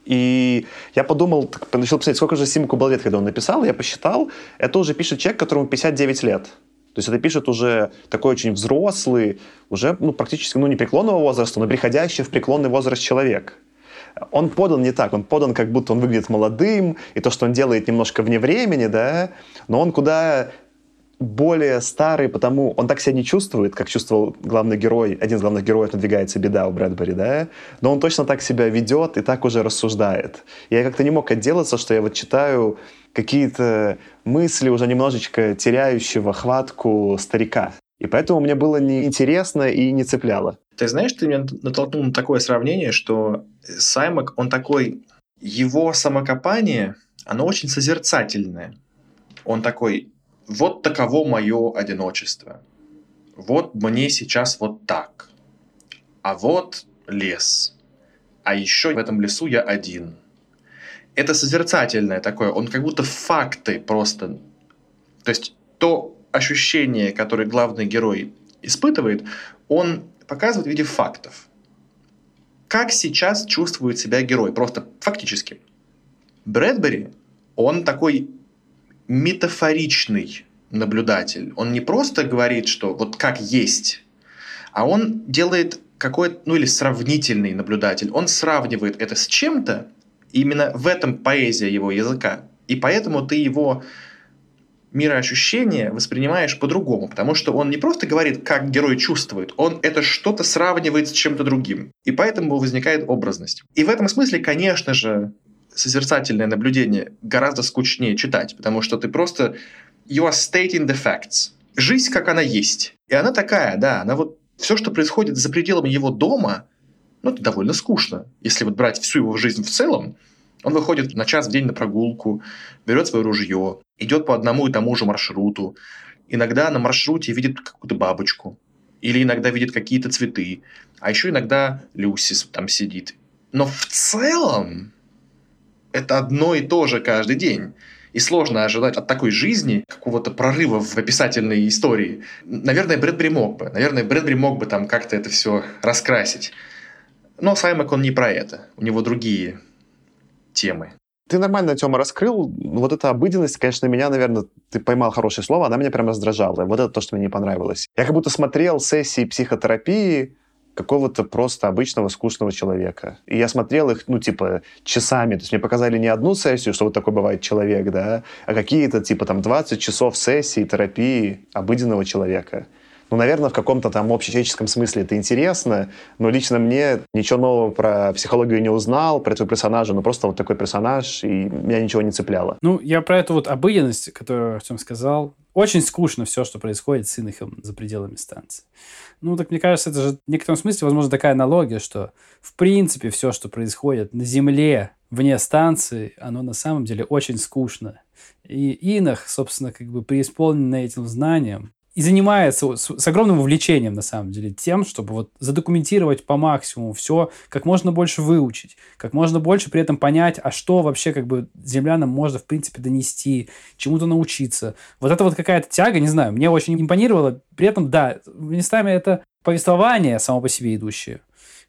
И я подумал, начал писать, сколько же Симку было когда он написал, я посчитал, это уже пишет человек, которому 59 лет. То есть это пишет уже такой очень взрослый, уже ну, практически ну, не преклонного возраста, но приходящий в преклонный возраст человек. Он подан не так, он подан как будто он выглядит молодым, и то, что он делает немножко вне времени, да, но он куда более старый, потому он так себя не чувствует, как чувствовал главный герой, один из главных героев «Надвигается беда» у Брэдбери, да, но он точно так себя ведет и так уже рассуждает. Я как-то не мог отделаться, что я вот читаю какие-то мысли уже немножечко теряющего хватку старика. И поэтому мне было неинтересно и не цепляло. Ты знаешь, ты меня натолкнул на такое сравнение, что Саймак, он такой, его самокопание, оно очень созерцательное. Он такой, вот таково мое одиночество. Вот мне сейчас вот так. А вот лес. А еще в этом лесу я один. Это созерцательное такое, он как будто факты просто. То есть то ощущение, которое главный герой испытывает, он показывает в виде фактов. Как сейчас чувствует себя герой, просто фактически. Брэдбери, он такой метафоричный наблюдатель. Он не просто говорит, что вот как есть, а он делает какой-то, ну или сравнительный наблюдатель. Он сравнивает это с чем-то, именно в этом поэзия его языка. И поэтому ты его мироощущение воспринимаешь по-другому, потому что он не просто говорит, как герой чувствует, он это что-то сравнивает с чем-то другим. И поэтому возникает образность. И в этом смысле, конечно же, созерцательное наблюдение гораздо скучнее читать, потому что ты просто you are stating the facts. Жизнь, как она есть. И она такая, да, она вот все, что происходит за пределами его дома, ну, это довольно скучно. Если вот брать всю его жизнь в целом, он выходит на час в день на прогулку, берет свое ружье, идет по одному и тому же маршруту. Иногда на маршруте видит какую-то бабочку. Или иногда видит какие-то цветы. А еще иногда Люси там сидит. Но в целом это одно и то же каждый день. И сложно ожидать от такой жизни какого-то прорыва в описательной истории. Наверное, Брэдбери мог бы. Наверное, Брэдбери мог бы там как-то это все раскрасить. Но Саймак, он не про это. У него другие темы. Ты нормально, Тёма, раскрыл. Вот эта обыденность, конечно, меня, наверное, ты поймал хорошее слово, она меня прям раздражала. Вот это то, что мне не понравилось. Я как будто смотрел сессии психотерапии какого-то просто обычного скучного человека. И я смотрел их, ну, типа, часами. То есть мне показали не одну сессию, что вот такой бывает человек, да, а какие-то, типа, там, 20 часов сессии, терапии обыденного человека. Ну, наверное, в каком-то там общечеловеческом смысле это интересно, но лично мне ничего нового про психологию не узнал, про этого персонажа, ну, просто вот такой персонаж, и меня ничего не цепляло. Ну, я про эту вот обыденность, которую Артем сказал. Очень скучно все, что происходит с Инохом за пределами станции. Ну, так мне кажется, это же в некотором смысле, возможно, такая аналогия, что в принципе все, что происходит на Земле, вне станции, оно на самом деле очень скучно. И Инах, собственно, как бы преисполненный этим знанием, и занимается с, с огромным увлечением, на самом деле, тем, чтобы вот задокументировать по максимуму все, как можно больше выучить, как можно больше при этом понять, а что вообще как бы землянам можно, в принципе, донести, чему-то научиться. Вот это вот какая-то тяга, не знаю, мне очень импонировало. При этом, да, местами это повествование само по себе идущее.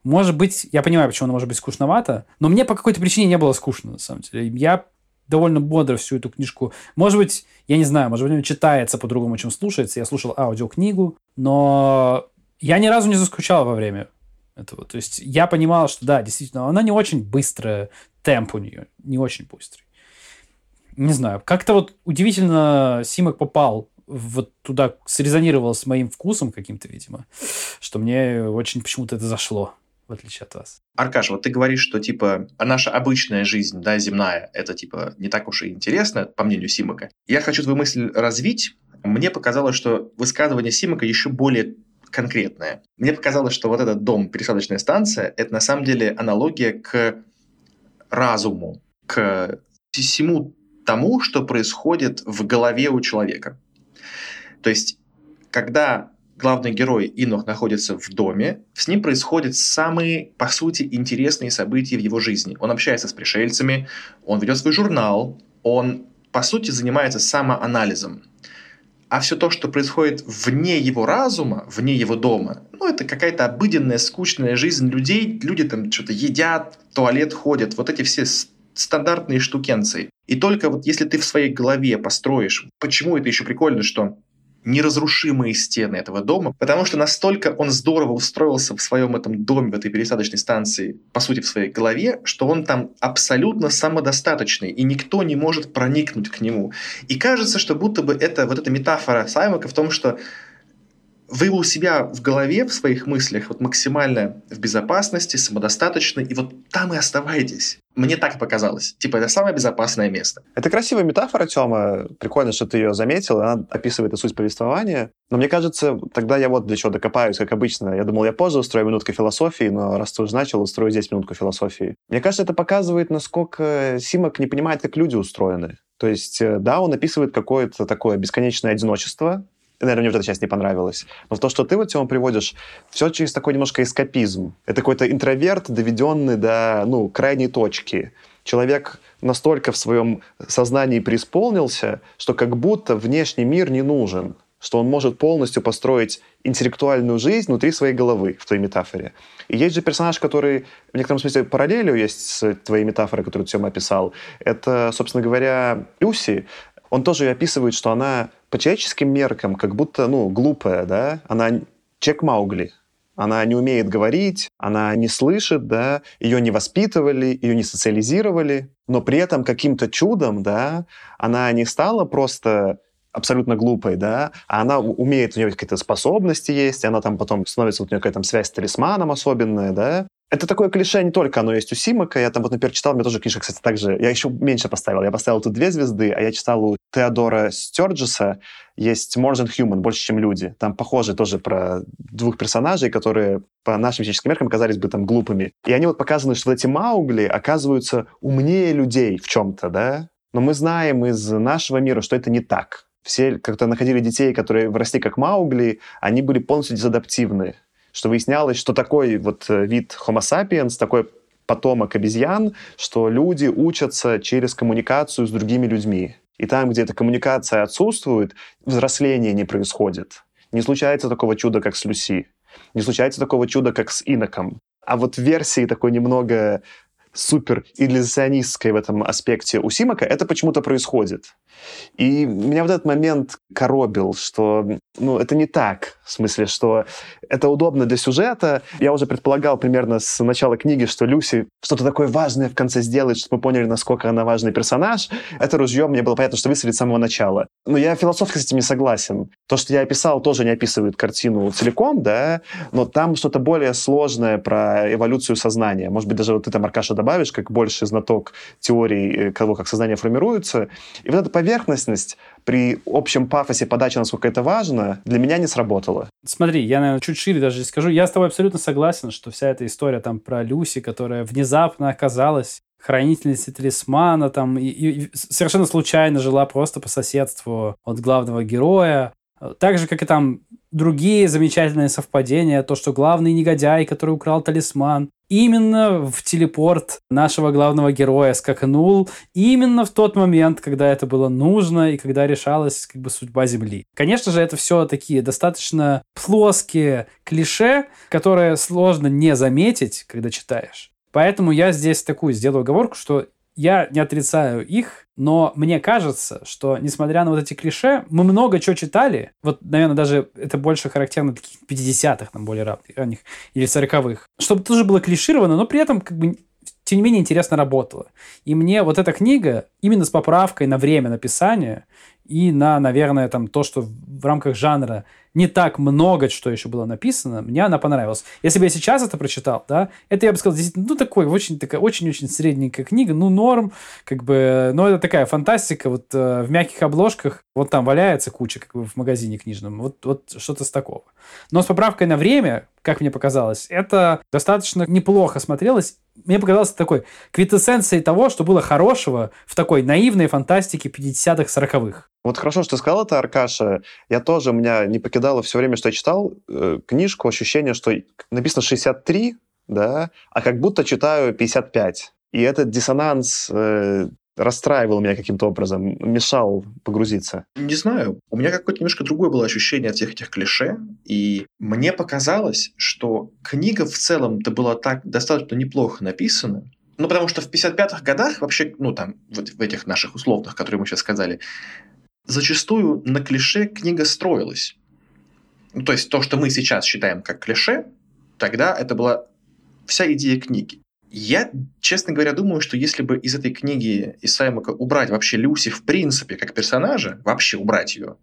Может быть, я понимаю, почему оно может быть скучновато, но мне по какой-то причине не было скучно, на самом деле. Я довольно бодро всю эту книжку. Может быть, я не знаю, может быть, он читается по-другому, чем слушается. Я слушал аудиокнигу, но я ни разу не заскучал во время этого. То есть я понимал, что да, действительно, она не очень быстрая, темп у нее не очень быстрый. Не знаю, как-то вот удивительно Симок попал вот туда, срезонировал с моим вкусом каким-то, видимо, что мне очень почему-то это зашло в отличие от вас. Аркаш, вот ты говоришь, что типа наша обычная жизнь, да, земная, это типа не так уж и интересно, по мнению Симака. Я хочу твою мысль развить. Мне показалось, что высказывание Симака еще более конкретное. Мне показалось, что вот этот дом, пересадочная станция, это на самом деле аналогия к разуму, к всему тому, что происходит в голове у человека. То есть, когда главный герой Инох находится в доме, с ним происходят самые, по сути, интересные события в его жизни. Он общается с пришельцами, он ведет свой журнал, он, по сути, занимается самоанализом. А все то, что происходит вне его разума, вне его дома, ну, это какая-то обыденная, скучная жизнь людей. Люди там что-то едят, в туалет ходят. Вот эти все стандартные штукенции. И только вот если ты в своей голове построишь, почему это еще прикольно, что неразрушимые стены этого дома, потому что настолько он здорово устроился в своем этом доме, в этой пересадочной станции, по сути, в своей голове, что он там абсолютно самодостаточный, и никто не может проникнуть к нему. И кажется, что будто бы это вот эта метафора Саймака в том, что вы у себя в голове, в своих мыслях вот максимально в безопасности, самодостаточны, и вот там и оставайтесь. Мне так показалось. Типа, это самое безопасное место. Это красивая метафора, Тёма. Прикольно, что ты ее заметил. Она описывает и суть повествования. Но мне кажется, тогда я вот для чего докопаюсь, как обычно. Я думал, я позже устрою минутку философии, но раз ты уже начал, устрою здесь минутку философии. Мне кажется, это показывает, насколько Симок не понимает, как люди устроены. То есть, э, да, он описывает какое-то такое бесконечное одиночество, наверное, мне вот эта часть не понравилась. Но то, что ты вот, Тёма, приводишь, все через такой немножко эскапизм. Это какой-то интроверт, доведенный до, ну, крайней точки. Человек настолько в своем сознании преисполнился, что как будто внешний мир не нужен что он может полностью построить интеллектуальную жизнь внутри своей головы, в твоей метафоре. И есть же персонаж, который в некотором смысле параллелью есть с твоей метафорой, которую Тёма, описал. Это, собственно говоря, Люси. Он тоже описывает, что она по человеческим меркам как будто, ну, глупая, да, она чек Маугли, она не умеет говорить, она не слышит, да, ее не воспитывали, ее не социализировали, но при этом каким-то чудом, да, она не стала просто абсолютно глупой, да, а она умеет, у нее какие-то способности есть, и она там потом становится, вот у нее какая-то связь с талисманом особенная, да, это такое клише не только оно есть у Симака. Я там вот, например, читал, мне тоже книжка, кстати, также... Я еще меньше поставил. Я поставил тут две звезды, а я читал у Теодора Стерджеса есть More Than Human, больше, чем люди. Там похоже тоже про двух персонажей, которые по нашим физическим меркам казались бы там глупыми. И они вот показаны, что вот эти Маугли оказываются умнее людей в чем-то, да? Но мы знаем из нашего мира, что это не так. Все как-то находили детей, которые выросли как Маугли, они были полностью дезадаптивны что выяснялось, что такой вот э, вид Homo sapiens, такой потомок обезьян, что люди учатся через коммуникацию с другими людьми. И там, где эта коммуникация отсутствует, взросление не происходит. Не случается такого чуда, как с Люси. Не случается такого чуда, как с Иноком. А вот в версии такой немного супер иллюзионистской в этом аспекте у Симака, это почему-то происходит. И меня вот этот момент коробил, что ну, это не так. В смысле, что это удобно для сюжета. Я уже предполагал примерно с начала книги, что Люси что-то такое важное в конце сделает, чтобы мы поняли, насколько она важный персонаж. Это ружье мне было понятно, что выстрелит с самого начала. Но я философски с этим не согласен. То, что я описал, тоже не описывает картину целиком, да, но там что-то более сложное про эволюцию сознания. Может быть, даже вот ты там, Аркаша, добавишь, как больше знаток теории того, как сознание формируется. И вот эта поверхностность при общем пафосе подачи, насколько это важно, для меня не сработала. Смотри, я, наверное, чуть шире даже скажу. Я с тобой абсолютно согласен, что вся эта история там про Люси, которая внезапно оказалась хранительницей талисмана, там, и, и совершенно случайно жила просто по соседству от главного героя. Так же, как и там другие замечательные совпадения, то, что главный негодяй, который украл талисман, именно в телепорт нашего главного героя скаканул именно в тот момент, когда это было нужно и когда решалась как бы судьба Земли. Конечно же, это все такие достаточно плоские клише, которые сложно не заметить, когда читаешь. Поэтому я здесь такую сделаю оговорку, что я не отрицаю их, но мне кажется, что, несмотря на вот эти клише, мы много чего читали. Вот, наверное, даже это больше характерно таких 50-х, там, более ранних, или 40-х. Чтобы тоже было клишировано, но при этом, как бы, тем не менее, интересно работало. И мне вот эта книга, именно с поправкой на время написания и на, наверное, там, то, что в рамках жанра не так много, что еще было написано, мне она понравилась. Если бы я сейчас это прочитал, да, это я бы сказал, действительно, ну, такой, очень, такая, очень-очень средненькая книга, ну, норм, как бы, но это такая фантастика, вот э, в мягких обложках, вот там валяется куча, как бы в магазине книжном, вот, вот что-то с такого. Но с поправкой на время, как мне показалось, это достаточно неплохо смотрелось. Мне показалось такой квитэссенцией того, что было хорошего в такой наивной фантастике 50-х, 40-х. Вот хорошо, что ты сказал это, Аркаша. Я тоже, меня не покидало все время, что я читал э, книжку, ощущение, что написано 63, да, а как будто читаю 55. И этот диссонанс э, расстраивал меня каким-то образом, мешал погрузиться. Не знаю. У меня какое-то немножко другое было ощущение от всех этих клише. И мне показалось, что книга в целом-то была так достаточно неплохо написана, ну, потому что в 55-х годах вообще, ну, там, вот в этих наших условных, которые мы сейчас сказали, зачастую на клише книга строилась. Ну, то есть то, что мы сейчас считаем как клише, тогда это была вся идея книги. Я, честно говоря, думаю, что если бы из этой книги из Саймака убрать вообще Люси в принципе как персонажа, вообще убрать ее,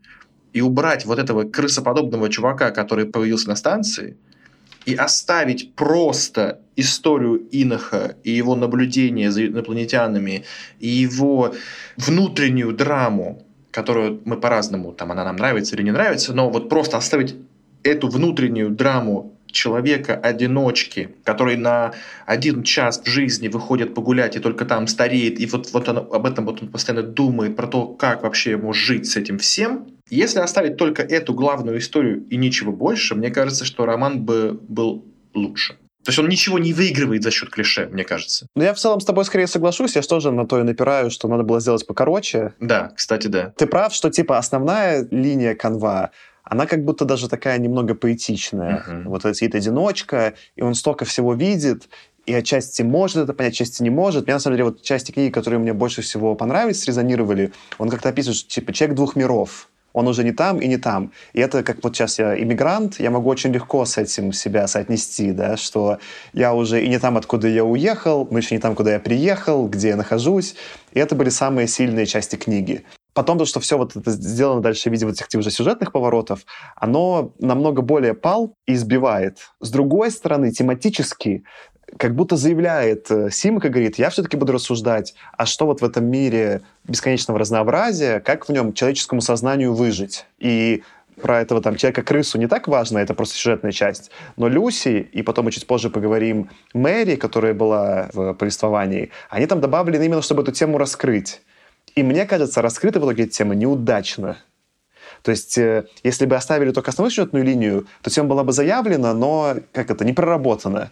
и убрать вот этого крысоподобного чувака, который появился на станции, и оставить просто историю Иноха и его наблюдение за инопланетянами, и его внутреннюю драму, которую мы по-разному, там она нам нравится или не нравится, но вот просто оставить эту внутреннюю драму человека-одиночки, который на один час в жизни выходит погулять и только там стареет, и вот, вот он, об этом вот он постоянно думает, про то, как вообще ему жить с этим всем. Если оставить только эту главную историю и ничего больше, мне кажется, что роман бы был лучше. То есть он ничего не выигрывает за счет клише, мне кажется. Ну, я в целом с тобой скорее соглашусь. Я же тоже на то и напираю, что надо было сделать покороче. Да, кстати, да. Ты прав, что, типа, основная линия канва, она как будто даже такая немного поэтичная. Uh-huh. Вот сидит одиночка, и он столько всего видит, и отчасти может это понять, отчасти не может. Мне, на самом деле, вот части книги, которые мне больше всего понравились, срезонировали, он как-то описывает, типа, человек двух миров он уже не там и не там. И это как вот сейчас я иммигрант, я могу очень легко с этим себя соотнести, да, что я уже и не там, откуда я уехал, но еще не там, куда я приехал, где я нахожусь. И это были самые сильные части книги. Потом то, что все вот это сделано дальше в виде вот этих уже сюжетных поворотов, оно намного более пал и избивает. С другой стороны, тематически как будто заявляет э, Симка, говорит, я все-таки буду рассуждать, а что вот в этом мире бесконечного разнообразия, как в нем человеческому сознанию выжить. И про этого там человека-крысу не так важно, это просто сюжетная часть. Но Люси, и потом мы чуть позже поговорим, Мэри, которая была в повествовании, они там добавлены именно, чтобы эту тему раскрыть. И мне кажется, раскрыта в итоге эта тема неудачно. То есть, э, если бы оставили только основную сюжетную линию, то тема была бы заявлена, но, как это, не проработана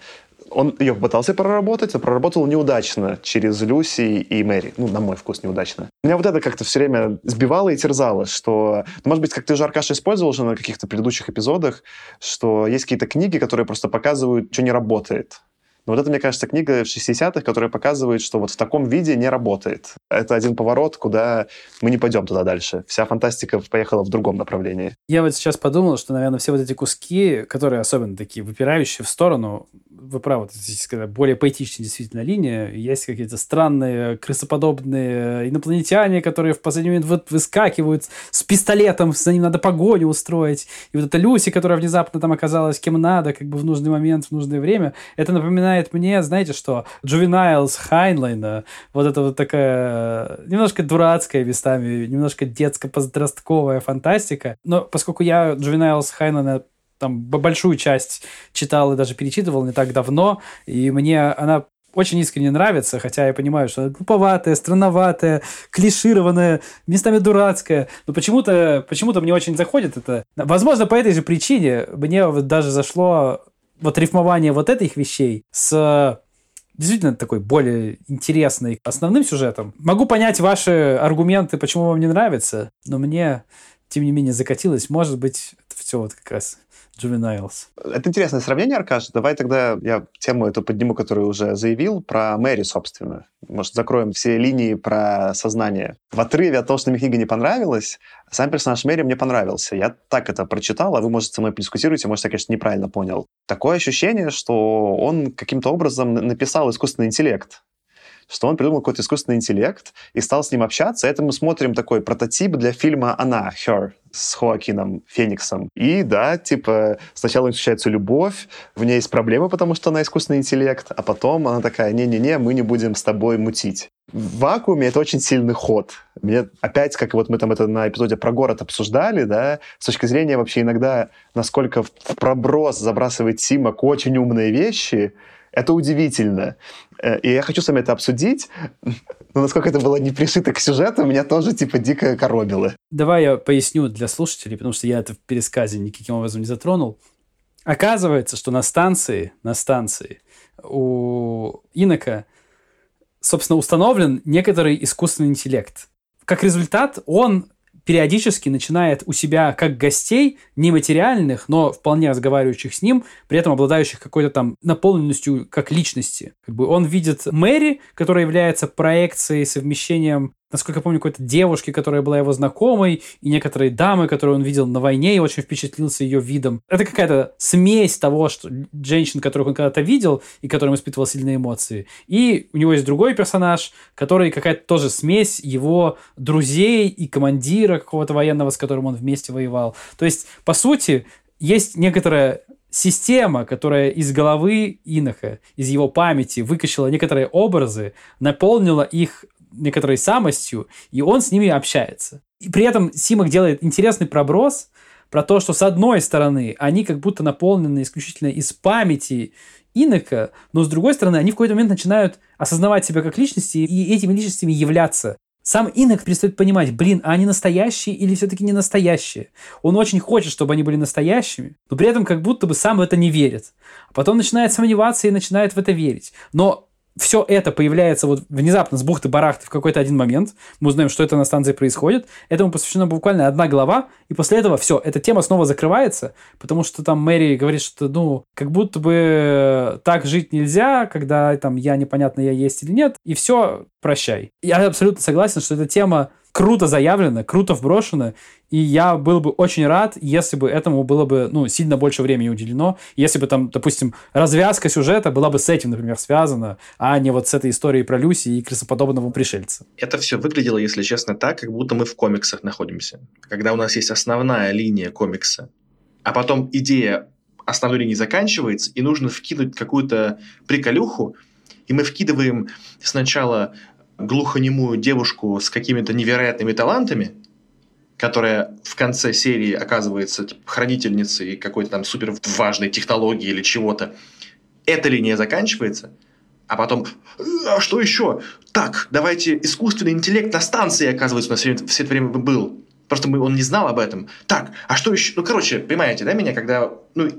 он ее попытался проработать, а проработал неудачно через Люси и Мэри. Ну, на мой вкус, неудачно. Меня вот это как-то все время сбивало и терзало, что, ну, может быть, как ты уже, Аркаша, использовал уже на каких-то предыдущих эпизодах, что есть какие-то книги, которые просто показывают, что не работает. Но вот это, мне кажется, книга в 60-х, которая показывает, что вот в таком виде не работает. Это один поворот, куда мы не пойдем туда дальше. Вся фантастика поехала в другом направлении. Я вот сейчас подумал, что, наверное, все вот эти куски, которые особенно такие выпирающие в сторону, вы правы, здесь более поэтичная действительно линия. Есть какие-то странные, крысоподобные инопланетяне, которые в последний момент вот выскакивают с пистолетом, за ним надо погоню устроить. И вот эта Люси, которая внезапно там оказалась кем надо, как бы в нужный момент, в нужное время. Это напоминает мне, знаете что, juveniles Хайнлайна. Вот это вот такая немножко дурацкая местами, немножко детско-подростковая фантастика. Но поскольку я juveniles Хайнлайна там большую часть читал и даже перечитывал не так давно, и мне она очень искренне нравится, хотя я понимаю, что глуповатая, странноватая, клишированная, местами дурацкая. Но почему-то почему мне очень заходит это. Возможно, по этой же причине мне вот даже зашло вот рифмование вот этих вещей с действительно такой более интересный основным сюжетом. Могу понять ваши аргументы, почему вам не нравится, но мне, тем не менее, закатилось. Может быть, это все вот как раз Juveniles. Это интересное сравнение, Аркаш. Давай тогда я тему эту подниму, которую уже заявил, про Мэри, собственно. Может, закроем все линии про сознание. В отрыве от того, что мне книга не понравилась, сам персонаж Мэри мне понравился. Я так это прочитал, а вы, может, со мной подискутируете, может, я, конечно, неправильно понял. Такое ощущение, что он каким-то образом написал искусственный интеллект что он придумал какой-то искусственный интеллект и стал с ним общаться. Это мы смотрим такой прототип для фильма «Она», «Her», с Хоакином Фениксом. И да, типа, сначала случается любовь, в ней есть проблемы, потому что она искусственный интеллект, а потом она такая, не-не-не, мы не будем с тобой мутить. В вакууме это очень сильный ход. Мне опять, как вот мы там это на эпизоде про город обсуждали, да, с точки зрения вообще иногда, насколько в проброс забрасывает Симак очень умные вещи, это удивительно. Э, и я хочу с вами это обсудить, но насколько это было не пришито к сюжету, меня тоже типа дико коробило. Давай я поясню для слушателей, потому что я это в пересказе никаким образом не затронул. Оказывается, что на станции, на станции у Инока, собственно, установлен некоторый искусственный интеллект. Как результат, он периодически начинает у себя как гостей, нематериальных, но вполне разговаривающих с ним, при этом обладающих какой-то там наполненностью как личности. Как бы он видит Мэри, которая является проекцией, совмещением насколько я помню, какой-то девушки, которая была его знакомой, и некоторые дамы, которые он видел на войне и очень впечатлился ее видом. Это какая-то смесь того, что женщин, которых он когда-то видел и которым испытывал сильные эмоции. И у него есть другой персонаж, который какая-то тоже смесь его друзей и командира какого-то военного, с которым он вместе воевал. То есть, по сути, есть некоторая система, которая из головы Иноха, из его памяти выкачала некоторые образы, наполнила их некоторой самостью, и он с ними общается. И при этом Симак делает интересный проброс про то, что с одной стороны они как будто наполнены исключительно из памяти инока, но с другой стороны они в какой-то момент начинают осознавать себя как личности и этими личностями являться. Сам инок перестает понимать, блин, а они настоящие или все-таки не настоящие? Он очень хочет, чтобы они были настоящими, но при этом как будто бы сам в это не верит. А потом начинает сомневаться и начинает в это верить. Но все это появляется вот внезапно с бухты-барахты в какой-то один момент. Мы узнаем, что это на станции происходит. Этому посвящена буквально одна глава, и после этого все, эта тема снова закрывается, потому что там Мэри говорит, что, ну, как будто бы так жить нельзя, когда там я непонятно, я есть или нет, и все, прощай. Я абсолютно согласен, что эта тема круто заявлено, круто вброшено, и я был бы очень рад, если бы этому было бы, ну, сильно больше времени уделено, если бы там, допустим, развязка сюжета была бы с этим, например, связана, а не вот с этой историей про Люси и крысоподобного пришельца. Это все выглядело, если честно, так, как будто мы в комиксах находимся. Когда у нас есть основная линия комикса, а потом идея основной линии заканчивается, и нужно вкинуть какую-то приколюху, и мы вкидываем сначала глухонемую девушку с какими-то невероятными талантами, которая в конце серии оказывается типа, хранительницей какой-то там супер важной технологии или чего-то. Эта линия заканчивается, а потом, а что еще? Так, давайте искусственный интеллект на станции, оказывается, у нас все, все это время был. Просто мы, он не знал об этом. Так, а что еще? Ну, короче, понимаете, да, меня, когда ну,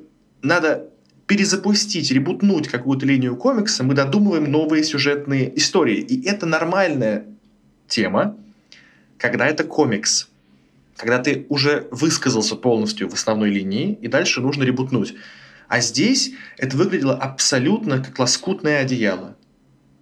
надо перезапустить, ребутнуть какую-то линию комикса, мы додумываем новые сюжетные истории. И это нормальная тема, когда это комикс. Когда ты уже высказался полностью в основной линии, и дальше нужно ребутнуть. А здесь это выглядело абсолютно как лоскутное одеяло.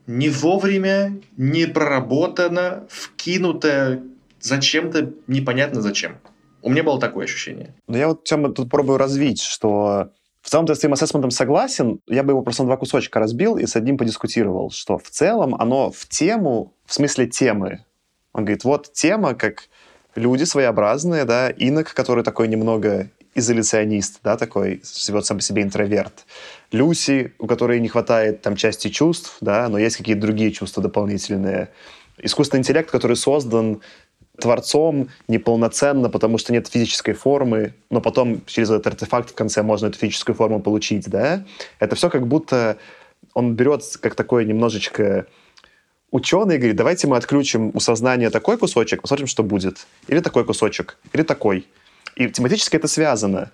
Не вовремя, не проработано, вкинуто зачем-то, непонятно зачем. У меня было такое ощущение. Но я вот тему тут пробую развить, что в целом-то с твоим ассессментом согласен, я бы его просто на два кусочка разбил и с одним подискутировал, что в целом оно в тему, в смысле темы. Он говорит, вот тема, как люди своеобразные, да, инок, который такой немного изоляционист, да, такой, живет сам по себе интроверт. Люси, у которой не хватает там части чувств, да, но есть какие-то другие чувства дополнительные. Искусственный интеллект, который создан творцом неполноценно, потому что нет физической формы, но потом через этот артефакт в конце можно эту физическую форму получить, да? Это все как будто он берет как такое немножечко ученый говорит, давайте мы отключим у сознания такой кусочек, посмотрим, что будет. Или такой кусочек, или такой. И тематически это связано.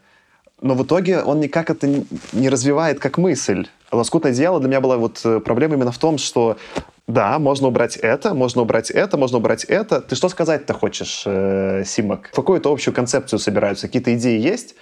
Но в итоге он никак это не развивает как мысль. Лоскутное дело для меня была вот э, проблема именно в том, что да, можно убрать это, можно убрать это, можно убрать это. Ты что сказать-то хочешь, э, Симок? Какую-то общую концепцию собираются, какие-то идеи есть?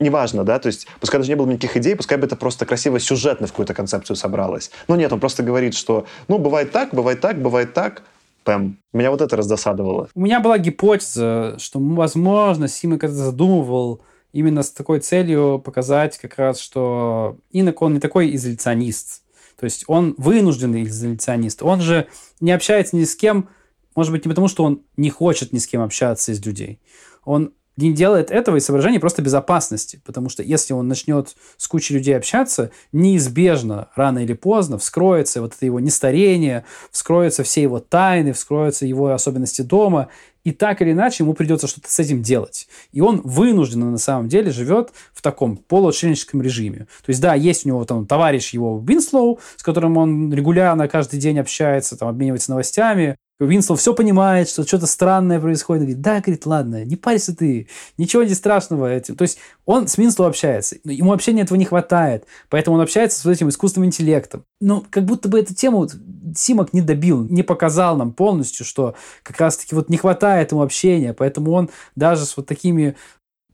Неважно, да, то есть пускай даже не было никаких идей, пускай бы это просто красиво сюжетно в какую-то концепцию собралось. Но нет, он просто говорит, что, ну, бывает так, бывает так, бывает так, Пэм. Меня вот это раздосадовало. У меня была гипотеза, что, возможно, Симок это задумывал именно с такой целью показать как раз, что Инок, он не такой изоляционист. То есть он вынужденный изоляционист. Он же не общается ни с кем, может быть, не потому, что он не хочет ни с кем общаться из людей. Он не делает этого из соображений просто безопасности, потому что если он начнет с кучей людей общаться, неизбежно, рано или поздно, вскроется вот это его нестарение, вскроются все его тайны, вскроются его особенности дома, и так или иначе ему придется что-то с этим делать. И он вынужденно на самом деле живет в таком полуотшельническом режиме. То есть, да, есть у него там товарищ его Винслоу, с которым он регулярно каждый день общается, там, обменивается новостями, Винслоу все понимает, что что-то странное происходит. Говорит, да, говорит, ладно, не парься ты, ничего не страшного этим. То есть он с Винслоу общается, ему общения этого не хватает, поэтому он общается с этим искусственным интеллектом. Но как будто бы эту тему Симок не добил, не показал нам полностью, что как раз-таки вот не хватает ему общения, поэтому он даже с вот такими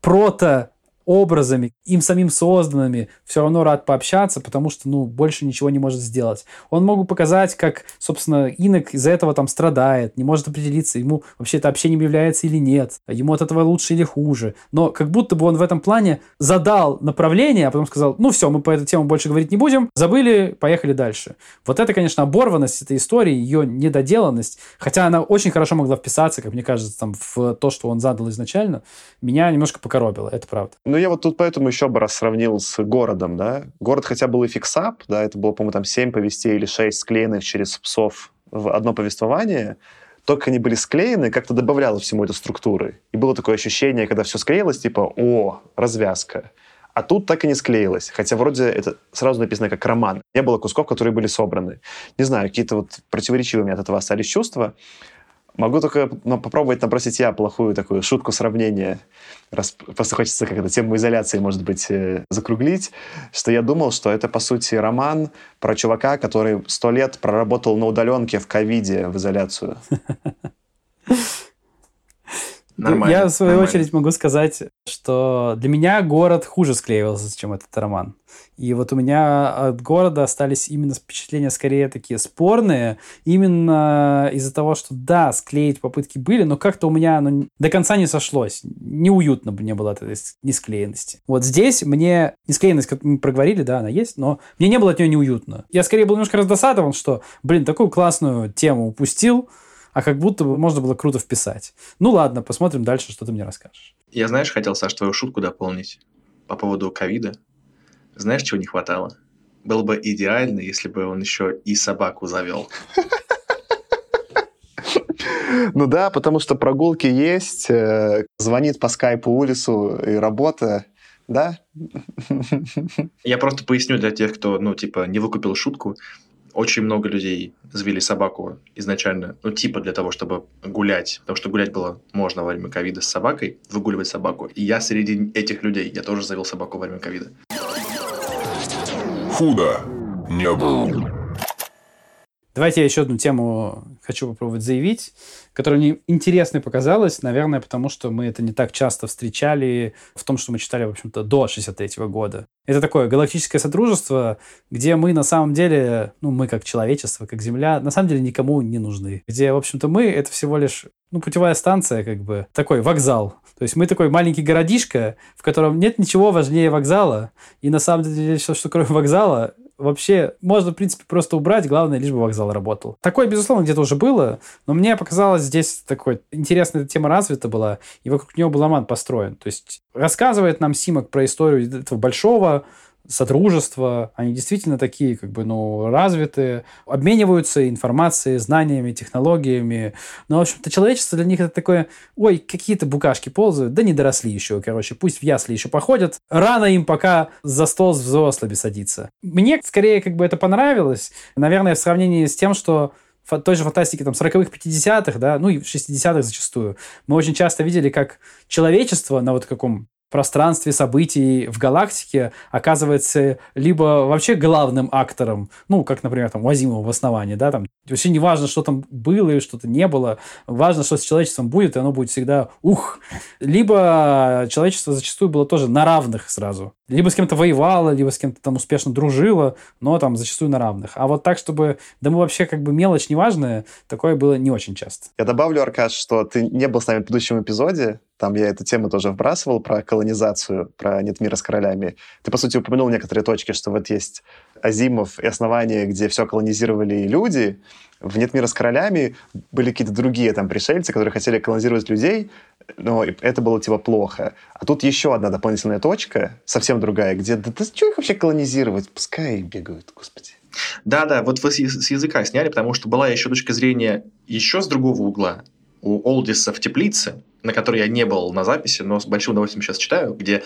прото образами, им самим созданными, все равно рад пообщаться, потому что, ну, больше ничего не может сделать. Он мог бы показать, как, собственно, инок из-за этого там страдает, не может определиться, ему вообще это общением является или нет, ему от этого лучше или хуже. Но как будто бы он в этом плане задал направление, а потом сказал, ну все, мы по этой теме больше говорить не будем, забыли, поехали дальше. Вот это, конечно, оборванность этой истории, ее недоделанность, хотя она очень хорошо могла вписаться, как мне кажется, там, в то, что он задал изначально, меня немножко покоробило, это правда. Ну, я вот тут поэтому еще бы раз сравнил с городом, да. Город хотя был и фиксап, да, это было, по-моему, там 7 повестей или 6 склеенных через псов в одно повествование, только они были склеены, как-то добавляло всему эту структуры. И было такое ощущение, когда все склеилось, типа, о, развязка. А тут так и не склеилось. Хотя вроде это сразу написано как роман. Не было кусков, которые были собраны. Не знаю, какие-то вот противоречивые у меня от этого остались чувства. Могу только ну, попробовать набросить я плохую такую шутку сравнения. Раз просто хочется как-то тему изоляции, может быть, э, закруглить, что я думал, что это, по сути, роман про чувака, который сто лет проработал на удаленке в ковиде в изоляцию. [LAUGHS] Нормально, я, в свою нормально. очередь, могу сказать, что для меня город хуже склеивался, чем этот роман. И вот у меня от города остались именно впечатления скорее такие спорные, именно из-за того, что да, склеить попытки были, но как-то у меня оно до конца не сошлось. Неуютно бы не было от этой несклеенности. Вот здесь мне несклеенность, как мы проговорили, да, она есть, но мне не было от нее неуютно. Я скорее был немножко раздосадован, что, блин, такую классную тему упустил, а как будто бы можно было круто вписать. Ну ладно, посмотрим дальше, что ты мне расскажешь. Я, знаешь, хотел, Саш, твою шутку дополнить по поводу ковида. Знаешь, чего не хватало? Было бы идеально, если бы он еще и собаку завел. Ну да, потому что прогулки есть, э, звонит по скайпу улицу и работа, да? Я просто поясню для тех, кто, ну, типа, не выкупил шутку очень много людей завели собаку изначально, ну, типа для того, чтобы гулять, потому что гулять было можно во время ковида с собакой, выгуливать собаку. И я среди этих людей, я тоже завел собаку во время ковида. Худо не было. Давайте я еще одну тему хочу попробовать заявить, которая мне интересной показалась, наверное, потому что мы это не так часто встречали в том, что мы читали, в общем-то, до 63 года. Это такое галактическое сотрудничество, где мы на самом деле, ну, мы как человечество, как Земля, на самом деле никому не нужны. Где, в общем-то, мы — это всего лишь, ну, путевая станция, как бы, такой вокзал. То есть мы такой маленький городишко, в котором нет ничего важнее вокзала, и на самом деле все, что кроме вокзала, вообще можно, в принципе, просто убрать, главное, лишь бы вокзал работал. Такое, безусловно, где-то уже было, но мне показалось, здесь такой интересная тема развита была, и вокруг нее был роман построен. То есть рассказывает нам Симок про историю этого большого сотрудничество, они действительно такие, как бы, ну, развитые, обмениваются информацией, знаниями, технологиями. Но, в общем-то, человечество для них это такое, ой, какие-то букашки ползают, да не доросли еще, короче, пусть в ясли еще походят. Рано им пока за стол с взрослыми садиться. Мне, скорее, как бы это понравилось. Наверное, в сравнении с тем, что в той же фантастике там 40-х, 50-х, да, ну и 60-х зачастую, мы очень часто видели, как человечество на вот каком пространстве событий в галактике оказывается либо вообще главным актором, ну, как, например, там, у Азимова в основании, да, там, вообще не важно, что там было и что-то не было, важно, что с человечеством будет, и оно будет всегда ух. Либо человечество зачастую было тоже на равных сразу. Либо с кем-то воевало, либо с кем-то там успешно дружило, но там зачастую на равных. А вот так, чтобы, да мы вообще как бы мелочь неважная, такое было не очень часто. Я добавлю, Аркаш, что ты не был с нами в предыдущем эпизоде, там я эту тему тоже вбрасывал про колонизацию, про «Нет мира с королями». Ты, по сути, упомянул некоторые точки, что вот есть Азимов и основания, где все колонизировали люди. В «Нет мира с королями» были какие-то другие там пришельцы, которые хотели колонизировать людей, но это было типа плохо. А тут еще одна дополнительная точка, совсем другая, где да, да что их вообще колонизировать? Пускай бегают, господи. Да-да, вот вы с языка сняли, потому что была еще точка зрения еще с другого угла у Олдиса в теплице, на которой я не был на записи, но с большим удовольствием сейчас читаю, где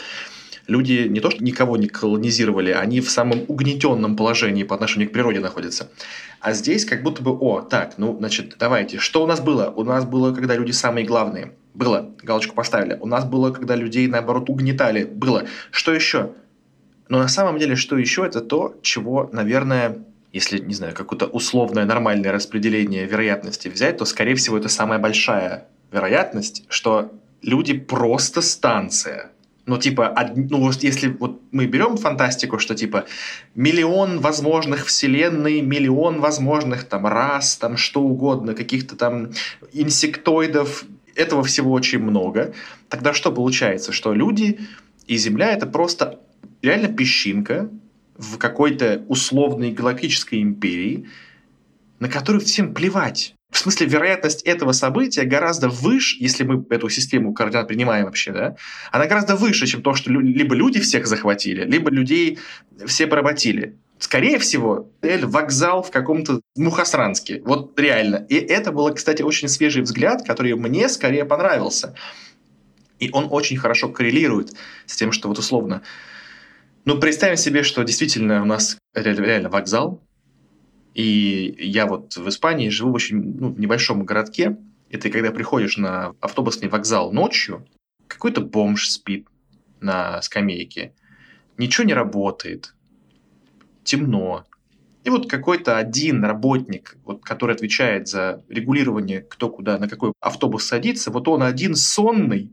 люди не то что никого не колонизировали, они в самом угнетенном положении по отношению к природе находятся. А здесь как будто бы, о, так, ну, значит, давайте, что у нас было? У нас было, когда люди самые главные. Было, галочку поставили. У нас было, когда людей, наоборот, угнетали. Было. Что еще? Но на самом деле, что еще, это то, чего, наверное, если, не знаю, какое-то условное нормальное распределение вероятности взять, то, скорее всего, это самая большая вероятность, что люди просто станция. Ну, типа, ну, вот если вот мы берем фантастику, что, типа, миллион возможных вселенной, миллион возможных там рас, там что угодно, каких-то там инсектоидов, этого всего очень много, тогда что получается? Что люди и Земля — это просто реально песчинка в какой-то условной галактической империи, на которую всем плевать. В смысле, вероятность этого события гораздо выше, если мы эту систему координат принимаем вообще, да, она гораздо выше, чем то, что либо люди всех захватили, либо людей все поработили. Скорее всего, вокзал в каком-то Мухасранске. Вот реально. И это был, кстати, очень свежий взгляд, который мне скорее понравился. И он очень хорошо коррелирует с тем, что вот условно... Ну, представим себе, что действительно у нас реально вокзал, и я вот в Испании живу в очень ну, в небольшом городке. И когда приходишь на автобусный вокзал ночью, какой-то бомж спит на скамейке, ничего не работает, темно. И вот какой-то один работник, вот, который отвечает за регулирование, кто куда, на какой автобус садится, вот он один сонный,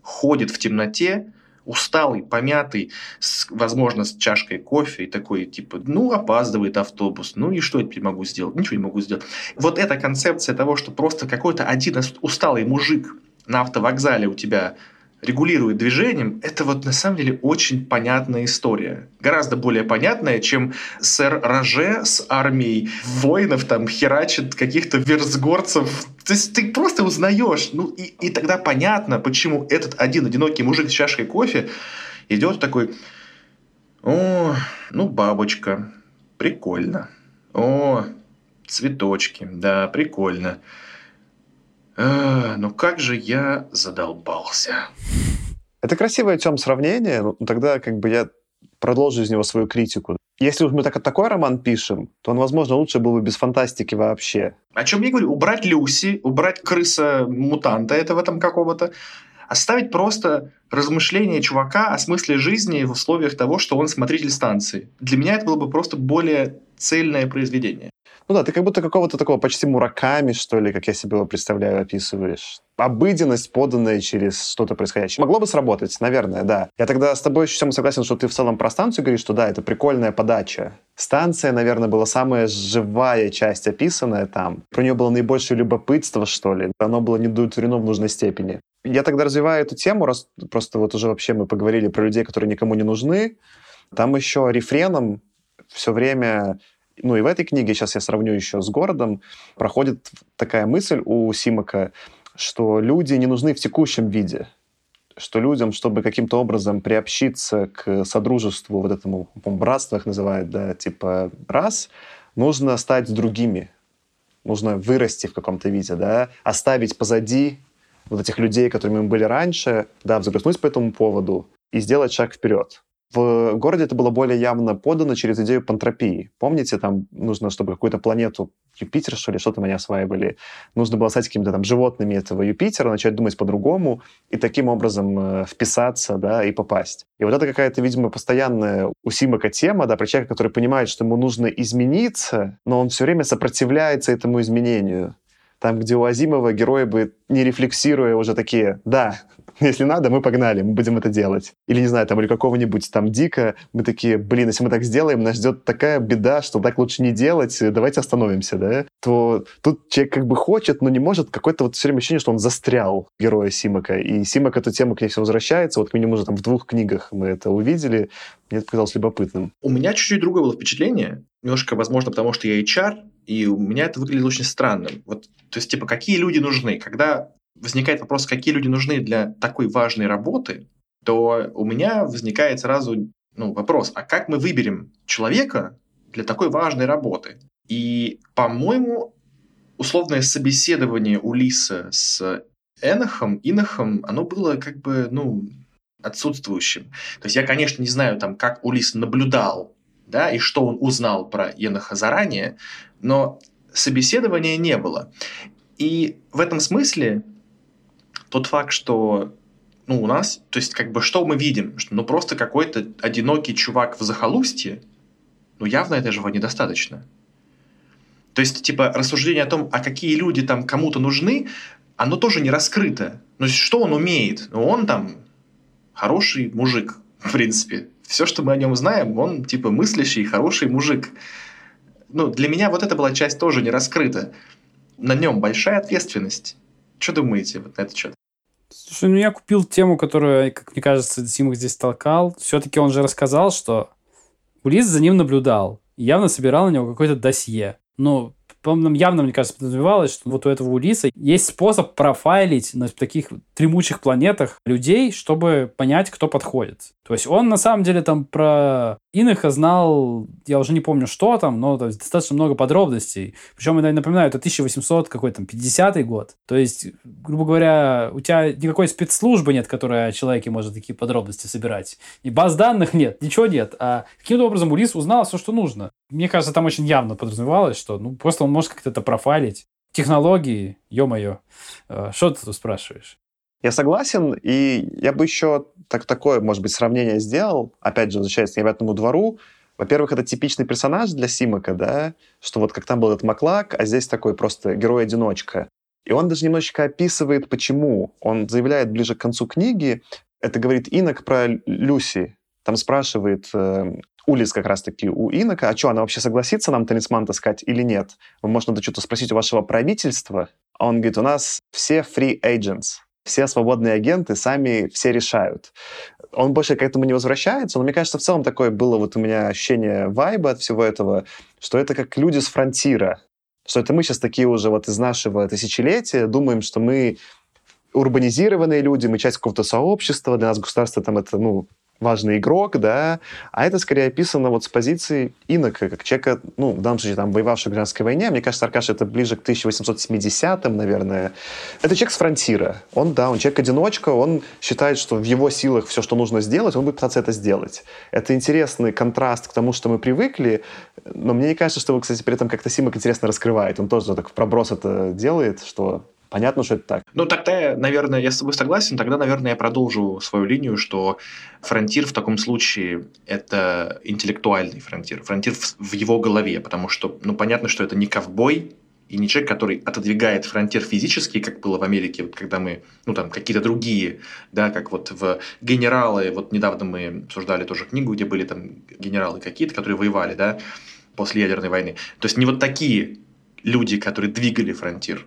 ходит в темноте, усталый, помятый, с, возможно, с чашкой кофе и такой, типа, ну, опаздывает автобус, ну и что я теперь могу сделать? Ничего не могу сделать. Вот эта концепция того, что просто какой-то один усталый мужик на автовокзале у тебя регулирует движением, это вот на самом деле очень понятная история. Гораздо более понятная, чем сэр Роже с армией воинов там херачит каких-то версгорцев. То есть ты просто узнаешь. Ну и, и тогда понятно, почему этот один одинокий мужик с чашкой кофе идет такой, о, ну бабочка, прикольно. О, цветочки, да, прикольно. А, ну как же я задолбался. Это красивое, Тем, сравнение. Ну, тогда как бы я продолжу из него свою критику. Если уж мы так, такой роман пишем, то он, возможно, лучше был бы без фантастики вообще. О чем я говорю? Убрать Люси, убрать крыса-мутанта этого там какого-то, оставить просто размышления чувака о смысле жизни в условиях того, что он смотритель станции. Для меня это было бы просто более цельное произведение. Ну да, ты как будто какого-то такого почти мураками, что ли, как я себе его представляю, описываешь. Обыденность, поданная через что-то происходящее. Могло бы сработать, наверное, да. Я тогда с тобой еще согласен, что ты в целом про станцию говоришь, что да, это прикольная подача. Станция, наверное, была самая живая часть описанная там. Про нее было наибольшее любопытство, что ли. Оно было недоутворено в нужной степени. Я тогда развиваю эту тему, раз просто вот уже вообще мы поговорили про людей, которые никому не нужны. Там еще рефреном все время ну и в этой книге, сейчас я сравню еще с городом, проходит такая мысль у Симака, что люди не нужны в текущем виде, что людям, чтобы каким-то образом приобщиться к содружеству, вот этому, братство их называют, да, типа раз, нужно стать другими, нужно вырасти в каком-то виде, да, оставить позади вот этих людей, которыми мы были раньше, да, взгрустнуть по этому поводу и сделать шаг вперед. В городе это было более явно подано через идею пантропии. Помните, там нужно, чтобы какую-то планету Юпитер, что ли, что там они осваивали, нужно было стать какими-то там животными этого Юпитера, начать думать по-другому и таким образом э, вписаться, да, и попасть. И вот это какая-то, видимо, постоянная у тема, да, про человека, который понимает, что ему нужно измениться, но он все время сопротивляется этому изменению. Там, где у Азимова герои бы, не рефлексируя, уже такие, да, [LAUGHS] если надо, мы погнали, мы будем это делать. Или, не знаю, там, или какого-нибудь там Дика, мы такие, блин, если мы так сделаем, нас ждет такая беда, что так лучше не делать, давайте остановимся, да? То тут человек как бы хочет, но не может, какое-то вот все время ощущение, что он застрял, героя Симака. И Симак эту тему к ней все возвращается, вот к минимум уже там в двух книгах мы это увидели, мне это показалось любопытным. У меня чуть-чуть другое было впечатление, немножко, возможно, потому что я HR, и у меня это выглядело очень странным. Вот, то есть, типа, какие люди нужны? Когда возникает вопрос, какие люди нужны для такой важной работы, то у меня возникает сразу ну, вопрос, а как мы выберем человека для такой важной работы? И, по-моему, условное собеседование Улиса с Энохом, Инохом, оно было как бы, ну, отсутствующим. То есть я, конечно, не знаю, там, как Улис наблюдал, да, и что он узнал про Еноха заранее, но собеседования не было. И в этом смысле тот факт, что ну, у нас, то есть, как бы, что мы видим? Что, ну, просто какой-то одинокий чувак в захолустье, ну, явно этого недостаточно. То есть, типа, рассуждение о том, а какие люди там кому-то нужны, оно тоже не раскрыто. Ну, что он умеет? Ну, он там хороший мужик, в принципе. Все, что мы о нем знаем, он, типа, мыслящий, хороший мужик. Ну, для меня вот эта была часть тоже не раскрыта. На нем большая ответственность. Что думаете вот на этот счет? Слушай, ну я купил тему, которую, как мне кажется, Симок здесь толкал. Все-таки он же рассказал, что Улис за ним наблюдал. Явно собирал на него какое-то досье. Ну, по-моему, явно, мне кажется, подразумевалось, что вот у этого Улиса есть способ профайлить на таких тремучих планетах людей, чтобы понять, кто подходит. То есть он на самом деле там про Иноха знал, я уже не помню, что там, но то есть, достаточно много подробностей. Причем, я напоминаю, это 1800 какой там 50 год. То есть, грубо говоря, у тебя никакой спецслужбы нет, которая о человеке может такие подробности собирать. И баз данных нет, ничего нет. А каким-то образом Улис узнал все, что нужно. Мне кажется, там очень явно подразумевалось, что ну просто он может как-то это профайлить. Технологии, ё-моё. Э, что ты тут спрашиваешь? Я согласен, и я бы еще так, такое, может быть, сравнение сделал, опять же, возвращаясь к необъятному двору. Во-первых, это типичный персонаж для Симака, да, что вот как там был этот Маклак, а здесь такой просто герой-одиночка. И он даже немножечко описывает, почему. Он заявляет ближе к концу книги, это говорит Инок про Люси. Там спрашивает э, Улис как раз-таки у Инока, а что, она вообще согласится нам талисман таскать или нет? Может, надо что-то спросить у вашего правительства? А он говорит, у нас все free agents все свободные агенты сами все решают. Он больше к этому не возвращается, но мне кажется, в целом такое было вот у меня ощущение вайба от всего этого, что это как люди с фронтира, что это мы сейчас такие уже вот из нашего тысячелетия думаем, что мы урбанизированные люди, мы часть какого-то сообщества, для нас государство там это, ну, важный игрок, да, а это скорее описано вот с позиции инока, как человека, ну, в данном случае, там, воевавшего в гражданской войне, мне кажется, Аркаш это ближе к 1870-м, наверное. Это человек с фронтира. Он, да, он человек-одиночка, он считает, что в его силах все, что нужно сделать, он будет пытаться это сделать. Это интересный контраст к тому, что мы привыкли, но мне не кажется, что кстати, при этом как-то Симок интересно раскрывает. Он тоже так в проброс это делает, что понятно, что это так. Ну, тогда, наверное, я с тобой согласен, тогда, наверное, я продолжу свою линию, что фронтир в таком случае – это интеллектуальный фронтир, фронтир в, его голове, потому что, ну, понятно, что это не ковбой, и не человек, который отодвигает фронтир физически, как было в Америке, вот когда мы, ну там какие-то другие, да, как вот в генералы, вот недавно мы обсуждали тоже книгу, где были там генералы какие-то, которые воевали, да, после ядерной войны. То есть не вот такие люди, которые двигали фронтир,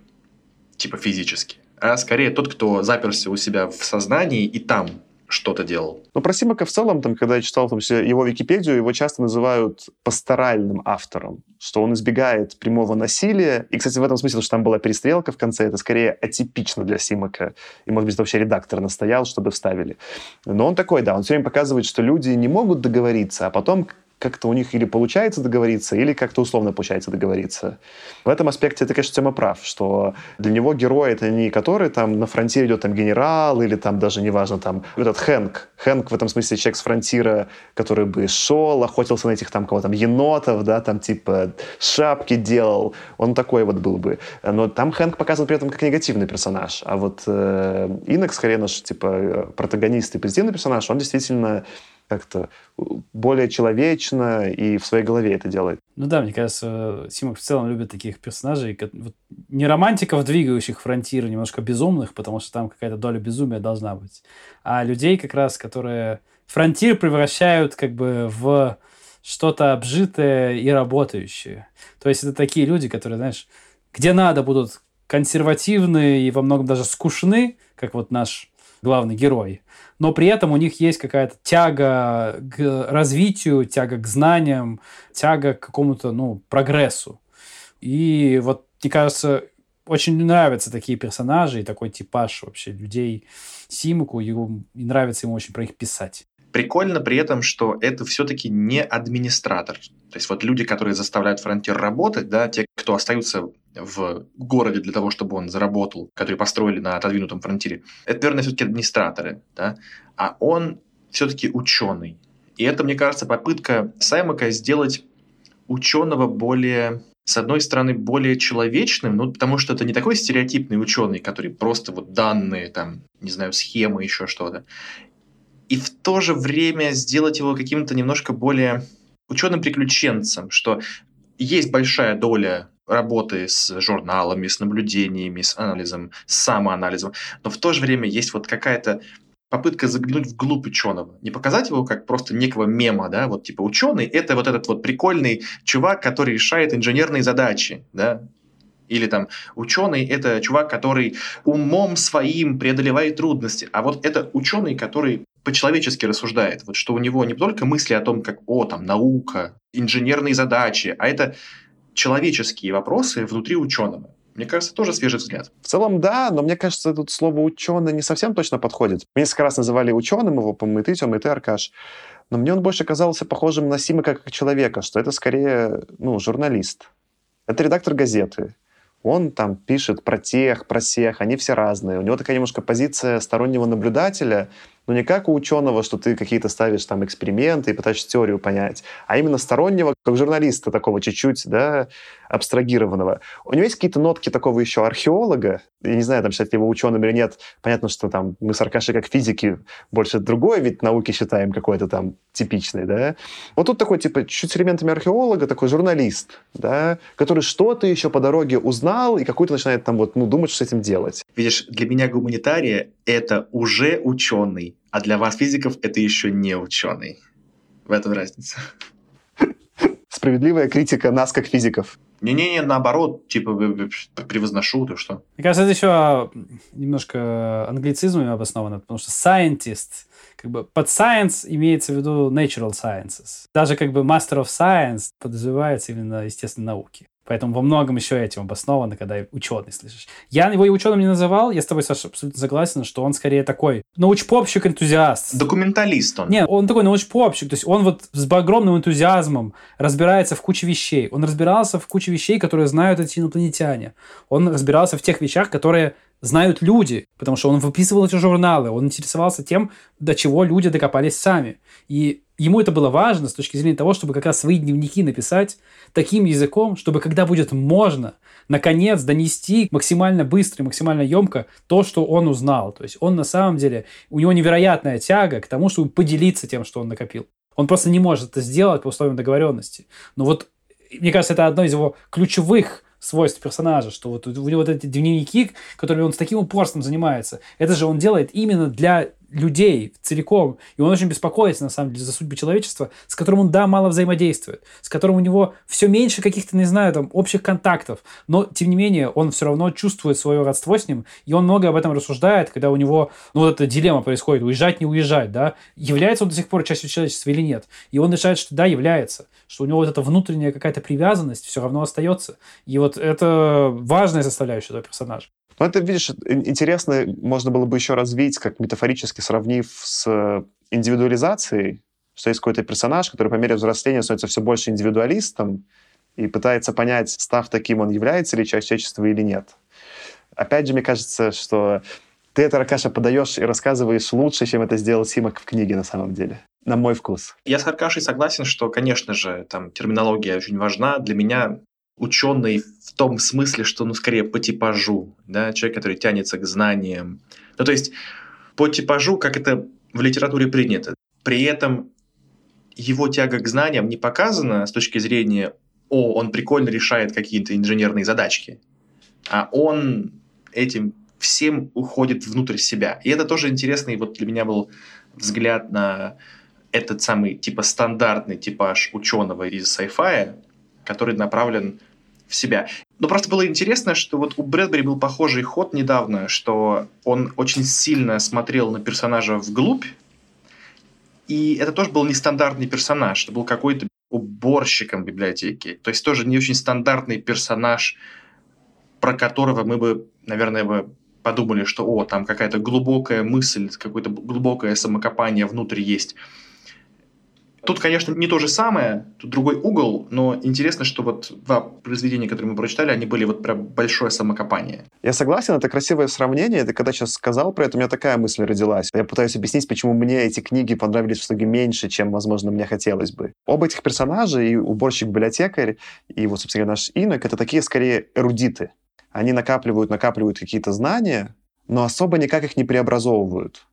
типа физически, а скорее тот, кто заперся у себя в сознании и там что-то делал. Ну, про Симака в целом, там, когда я читал там, его Википедию, его часто называют пасторальным автором, что он избегает прямого насилия. И, кстати, в этом смысле, что там была перестрелка в конце, это скорее атипично для Симака. И, может быть, вообще редактор настоял, чтобы вставили. Но он такой, да, он все время показывает, что люди не могут договориться, а потом как-то у них или получается договориться, или как-то условно получается договориться. В этом аспекте ты, конечно, Тема прав, что для него герой это не который там на фронтире идет там генерал, или там даже неважно там этот Хэнк. Хэнк в этом смысле человек с фронтира, который бы шел, охотился на этих там кого там енотов, да, там типа шапки делал. Он такой вот был бы. Но там Хэнк показан при этом как негативный персонаж. А вот э, Инок, скорее наш типа протагонист и позитивный персонаж, он действительно как-то более человечно и в своей голове это делает. Ну да, мне кажется, Симок в целом любит таких персонажей, вот, не романтиков, двигающих фронтир, немножко безумных, потому что там какая-то доля безумия должна быть, а людей как раз, которые фронтир превращают как бы в что-то обжитое и работающее. То есть это такие люди, которые, знаешь, где надо будут консервативны и во многом даже скучны, как вот наш главный герой, но при этом у них есть какая-то тяга к развитию, тяга к знаниям, тяга к какому-то, ну, прогрессу. И вот, мне кажется, очень нравятся такие персонажи и такой типаж вообще людей Симуку, и, нравится ему очень про их писать. Прикольно при этом, что это все-таки не администратор. То есть вот люди, которые заставляют фронтир работать, да, те, кто остаются в городе для того, чтобы он заработал, которые построили на отодвинутом фронтире, это, наверное, все-таки администраторы, да, а он все-таки ученый. И это, мне кажется, попытка Саймака сделать ученого более с одной стороны, более человечным, ну, потому что это не такой стереотипный ученый, который просто вот данные, там, не знаю, схемы, еще что-то и в то же время сделать его каким-то немножко более ученым-приключенцем, что есть большая доля работы с журналами, с наблюдениями, с анализом, с самоанализом, но в то же время есть вот какая-то попытка заглянуть вглубь ученого. Не показать его как просто некого мема, да, вот типа ученый — это вот этот вот прикольный чувак, который решает инженерные задачи, да, или там ученый – это чувак, который умом своим преодолевает трудности. А вот это ученый, который по-человечески рассуждает. Вот что у него не только мысли о том, как, о, там, наука, инженерные задачи, а это человеческие вопросы внутри ученого. Мне кажется, тоже свежий взгляд. В целом, да, но мне кажется, тут слово «ученый» не совсем точно подходит. Меня несколько раз называли ученым его, по-моему, и ты, Тёма, и ты, Аркаш. Но мне он больше казался похожим на Сима как человека, что это скорее, ну, журналист. Это редактор газеты. Он там пишет про тех, про всех, они все разные. У него такая немножко позиция стороннего наблюдателя — но не как у ученого, что ты какие-то ставишь там эксперименты и пытаешься теорию понять, а именно стороннего, как журналиста такого чуть-чуть, да, абстрагированного. У него есть какие-то нотки такого еще археолога, я не знаю, там считать его ученым или нет, понятно, что там мы с Аркашей как физики больше другой вид науки считаем какой-то там типичный, да. Вот тут такой, типа, чуть с элементами археолога, такой журналист, да, который что-то еще по дороге узнал и какой-то начинает там вот, ну, думать, что с этим делать. Видишь, для меня гуманитария — это уже ученый, а для вас, физиков, это еще не ученый. В этом разница. Справедливая критика нас, как физиков. Не-не-не, наоборот, типа превозношу, ты что? Мне кажется, это еще немножко англицизмами обосновано, потому что scientist, как бы под science имеется в виду natural sciences. Даже как бы master of science подразумевается именно естественной науки. Поэтому во многом еще этим обосновано, когда ученый слышишь. Я его и ученым не называл, я с тобой, Саша, абсолютно согласен, что он скорее такой научпопщик-энтузиаст. Документалист он. Нет, он такой научпопщик, то есть он вот с огромным энтузиазмом разбирается в куче вещей. Он разбирался в куче вещей, которые знают эти инопланетяне. Он разбирался в тех вещах, которые знают люди, потому что он выписывал эти журналы, он интересовался тем, до чего люди докопались сами. И ему это было важно с точки зрения того, чтобы как раз свои дневники написать таким языком, чтобы когда будет можно, наконец донести максимально быстро и максимально емко то, что он узнал. То есть он на самом деле, у него невероятная тяга к тому, чтобы поделиться тем, что он накопил. Он просто не может это сделать по условиям договоренности. Но вот, мне кажется, это одно из его ключевых свойств персонажа, что вот у него вот эти дневники, которыми он с таким упорством занимается, это же он делает именно для людей целиком. И он очень беспокоится, на самом деле, за судьбы человечества, с которым он, да, мало взаимодействует, с которым у него все меньше каких-то, не знаю, там, общих контактов. Но, тем не менее, он все равно чувствует свое родство с ним, и он много об этом рассуждает, когда у него, ну, вот эта дилемма происходит, уезжать, не уезжать, да, является он до сих пор частью человечества или нет. И он решает, что да, является, что у него вот эта внутренняя какая-то привязанность все равно остается. И вот это важная составляющая этого персонажа. Ну, это, видишь, интересно, можно было бы еще развить, как метафорически сравнив с индивидуализацией, что есть какой-то персонаж, который по мере взросления становится все больше индивидуалистом и пытается понять, став таким, он является ли частью человечества или нет. Опять же, мне кажется, что ты это, Ракаша, подаешь и рассказываешь лучше, чем это сделал Симак в книге на самом деле. На мой вкус. Я с Аркашей согласен, что, конечно же, там терминология очень важна. Для меня ученый в том смысле, что, ну, скорее по типажу, да, человек, который тянется к знаниям. Ну, то есть по типажу, как это в литературе принято. При этом его тяга к знаниям не показана с точки зрения «О, он прикольно решает какие-то инженерные задачки», а он этим всем уходит внутрь себя. И это тоже интересный вот для меня был взгляд на этот самый типа стандартный типаж ученого из sci-fi, который направлен в себя. Но просто было интересно, что вот у Брэдбери был похожий ход недавно, что он очень сильно смотрел на персонажа вглубь, и это тоже был нестандартный персонаж, это был какой-то уборщиком библиотеки. То есть тоже не очень стандартный персонаж, про которого мы бы, наверное, бы подумали, что о, там какая-то глубокая мысль, какое-то глубокое самокопание внутрь есть. Тут, конечно, не то же самое, тут другой угол, но интересно, что вот два произведения, которые мы прочитали, они были вот прям большое самокопание. Я согласен, это красивое сравнение. Ты когда сейчас сказал про это, у меня такая мысль родилась. Я пытаюсь объяснить, почему мне эти книги понравились в итоге меньше, чем, возможно, мне хотелось бы. Оба этих персонажа, и уборщик-библиотекарь, и вот, собственно, наш инок, это такие, скорее, эрудиты. Они накапливают, накапливают какие-то знания, но особо никак их не преобразовывают.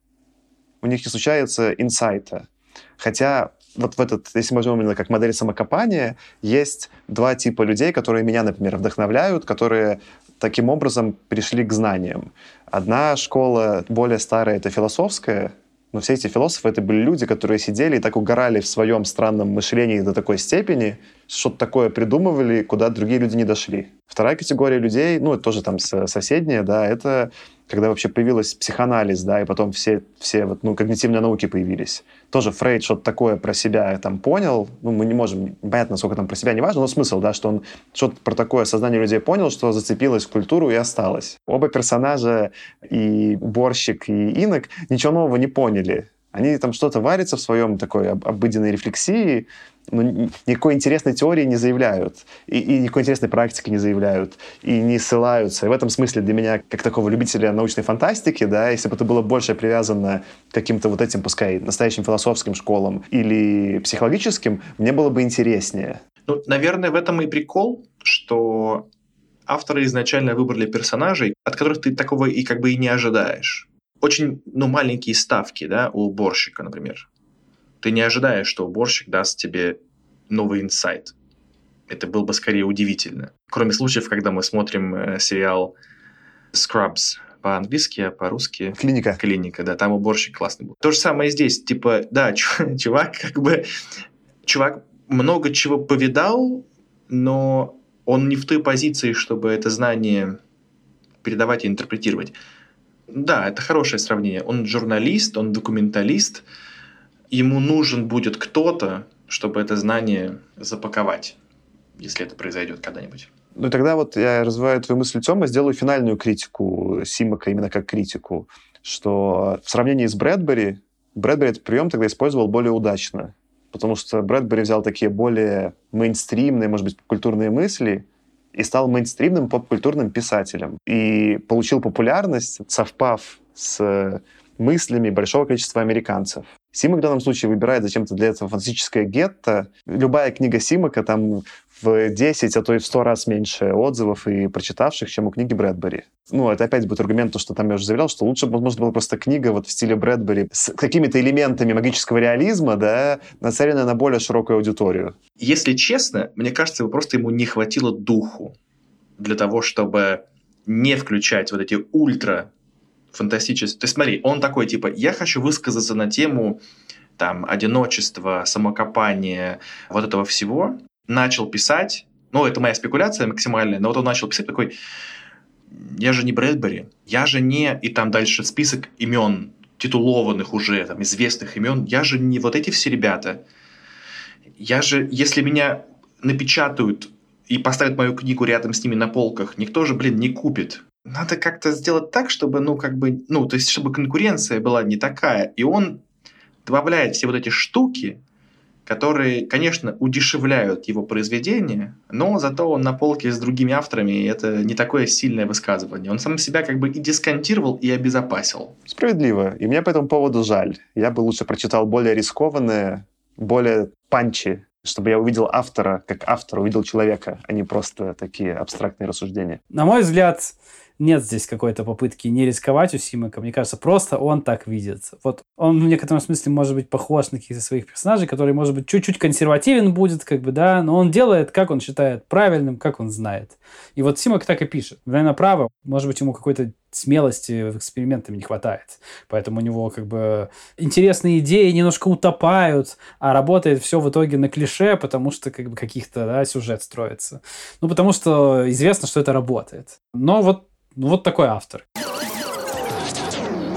У них не случается инсайта. Хотя вот в этот, если возьмем именно как модель самокопания, есть два типа людей, которые меня, например, вдохновляют, которые таким образом пришли к знаниям. Одна школа более старая — это философская, но все эти философы — это были люди, которые сидели и так угорали в своем странном мышлении до такой степени, что-то такое придумывали, куда другие люди не дошли. Вторая категория людей, ну, это тоже там соседняя, да, это когда вообще появилась психоанализ, да, и потом все, все вот, ну, когнитивные науки появились. Тоже Фрейд что-то такое про себя там понял, ну, мы не можем, понятно, сколько там про себя, не важно, но смысл, да, что он что-то про такое сознание людей понял, что зацепилось в культуру и осталось. Оба персонажа, и уборщик, и инок, ничего нового не поняли. Они там что-то варятся в своем такой обыденной рефлексии, но никакой интересной теории не заявляют, и, и никакой интересной практики не заявляют, и не ссылаются. И в этом смысле для меня, как такого любителя научной фантастики, да, если бы это было больше привязано к каким-то вот этим, пускай, настоящим философским школам или психологическим, мне было бы интереснее. Ну, наверное, в этом и прикол, что авторы изначально выбрали персонажей, от которых ты такого и как бы и не ожидаешь. Очень, ну, маленькие ставки, да, у уборщика, например ты не ожидаешь, что уборщик даст тебе новый инсайт. Это было бы скорее удивительно. Кроме случаев, когда мы смотрим э, сериал Scrubs по-английски, а по-русски... Клиника. Клиника, да, там уборщик классный был. То же самое здесь. Типа, да, [LAUGHS] чувак как бы... Чувак много чего повидал, но он не в той позиции, чтобы это знание передавать и интерпретировать. Да, это хорошее сравнение. Он журналист, он документалист, ему нужен будет кто-то, чтобы это знание запаковать, если это произойдет когда-нибудь. Ну, тогда вот я развиваю твою мысль, Тёма, сделаю финальную критику Симака именно как критику, что в сравнении с Брэдбери, Брэдбери этот прием тогда использовал более удачно, потому что Брэдбери взял такие более мейнстримные, может быть, культурные мысли и стал мейнстримным поп-культурным писателем. И получил популярность, совпав с мыслями большого количества американцев. Симак в данном случае выбирает зачем-то для этого фантастическое гетто. Любая книга Симака там в 10, а то и в 100 раз меньше отзывов и прочитавших, чем у книги Брэдбери. Ну, это опять будет аргумент, то, что там я уже заявлял, что лучше, возможно, была просто книга вот в стиле Брэдбери с какими-то элементами магического реализма, да, нацеленная на более широкую аудиторию. Если честно, мне кажется, просто ему не хватило духу для того, чтобы не включать вот эти ультра фантастические... То есть смотри, он такой, типа, я хочу высказаться на тему там, одиночества, самокопания, вот этого всего. Начал писать, ну, это моя спекуляция максимальная, но вот он начал писать такой, я же не Брэдбери, я же не... И там дальше список имен, титулованных уже, там, известных имен, я же не вот эти все ребята. Я же, если меня напечатают и поставят мою книгу рядом с ними на полках, никто же, блин, не купит надо как-то сделать так, чтобы, ну, как бы, ну, то есть, чтобы конкуренция была не такая. И он добавляет все вот эти штуки, которые, конечно, удешевляют его произведение, но зато он на полке с другими авторами, и это не такое сильное высказывание. Он сам себя как бы и дисконтировал, и обезопасил. Справедливо. И мне по этому поводу жаль. Я бы лучше прочитал более рискованные, более панчи чтобы я увидел автора, как автор увидел человека, а не просто такие абстрактные рассуждения. На мой взгляд, нет здесь какой-то попытки не рисковать у Симака. Мне кажется, просто он так видит. Вот он в некотором смысле может быть похож на каких-то своих персонажей, который, может быть, чуть-чуть консервативен будет, как бы, да, но он делает, как он считает правильным, как он знает. И вот Симак так и пишет. Наверное, право. Может быть, ему какой-то смелости в экспериментами не хватает. Поэтому у него как бы интересные идеи немножко утопают, а работает все в итоге на клише, потому что как бы каких-то да, сюжет строится. Ну, потому что известно, что это работает. Но вот ну, вот такой автор.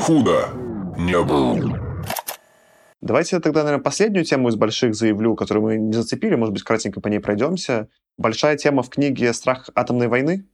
Худо не было. Давайте я тогда, наверное, последнюю тему из больших заявлю, которую мы не зацепили, может быть, кратенько по ней пройдемся. Большая тема в книге «Страх атомной войны».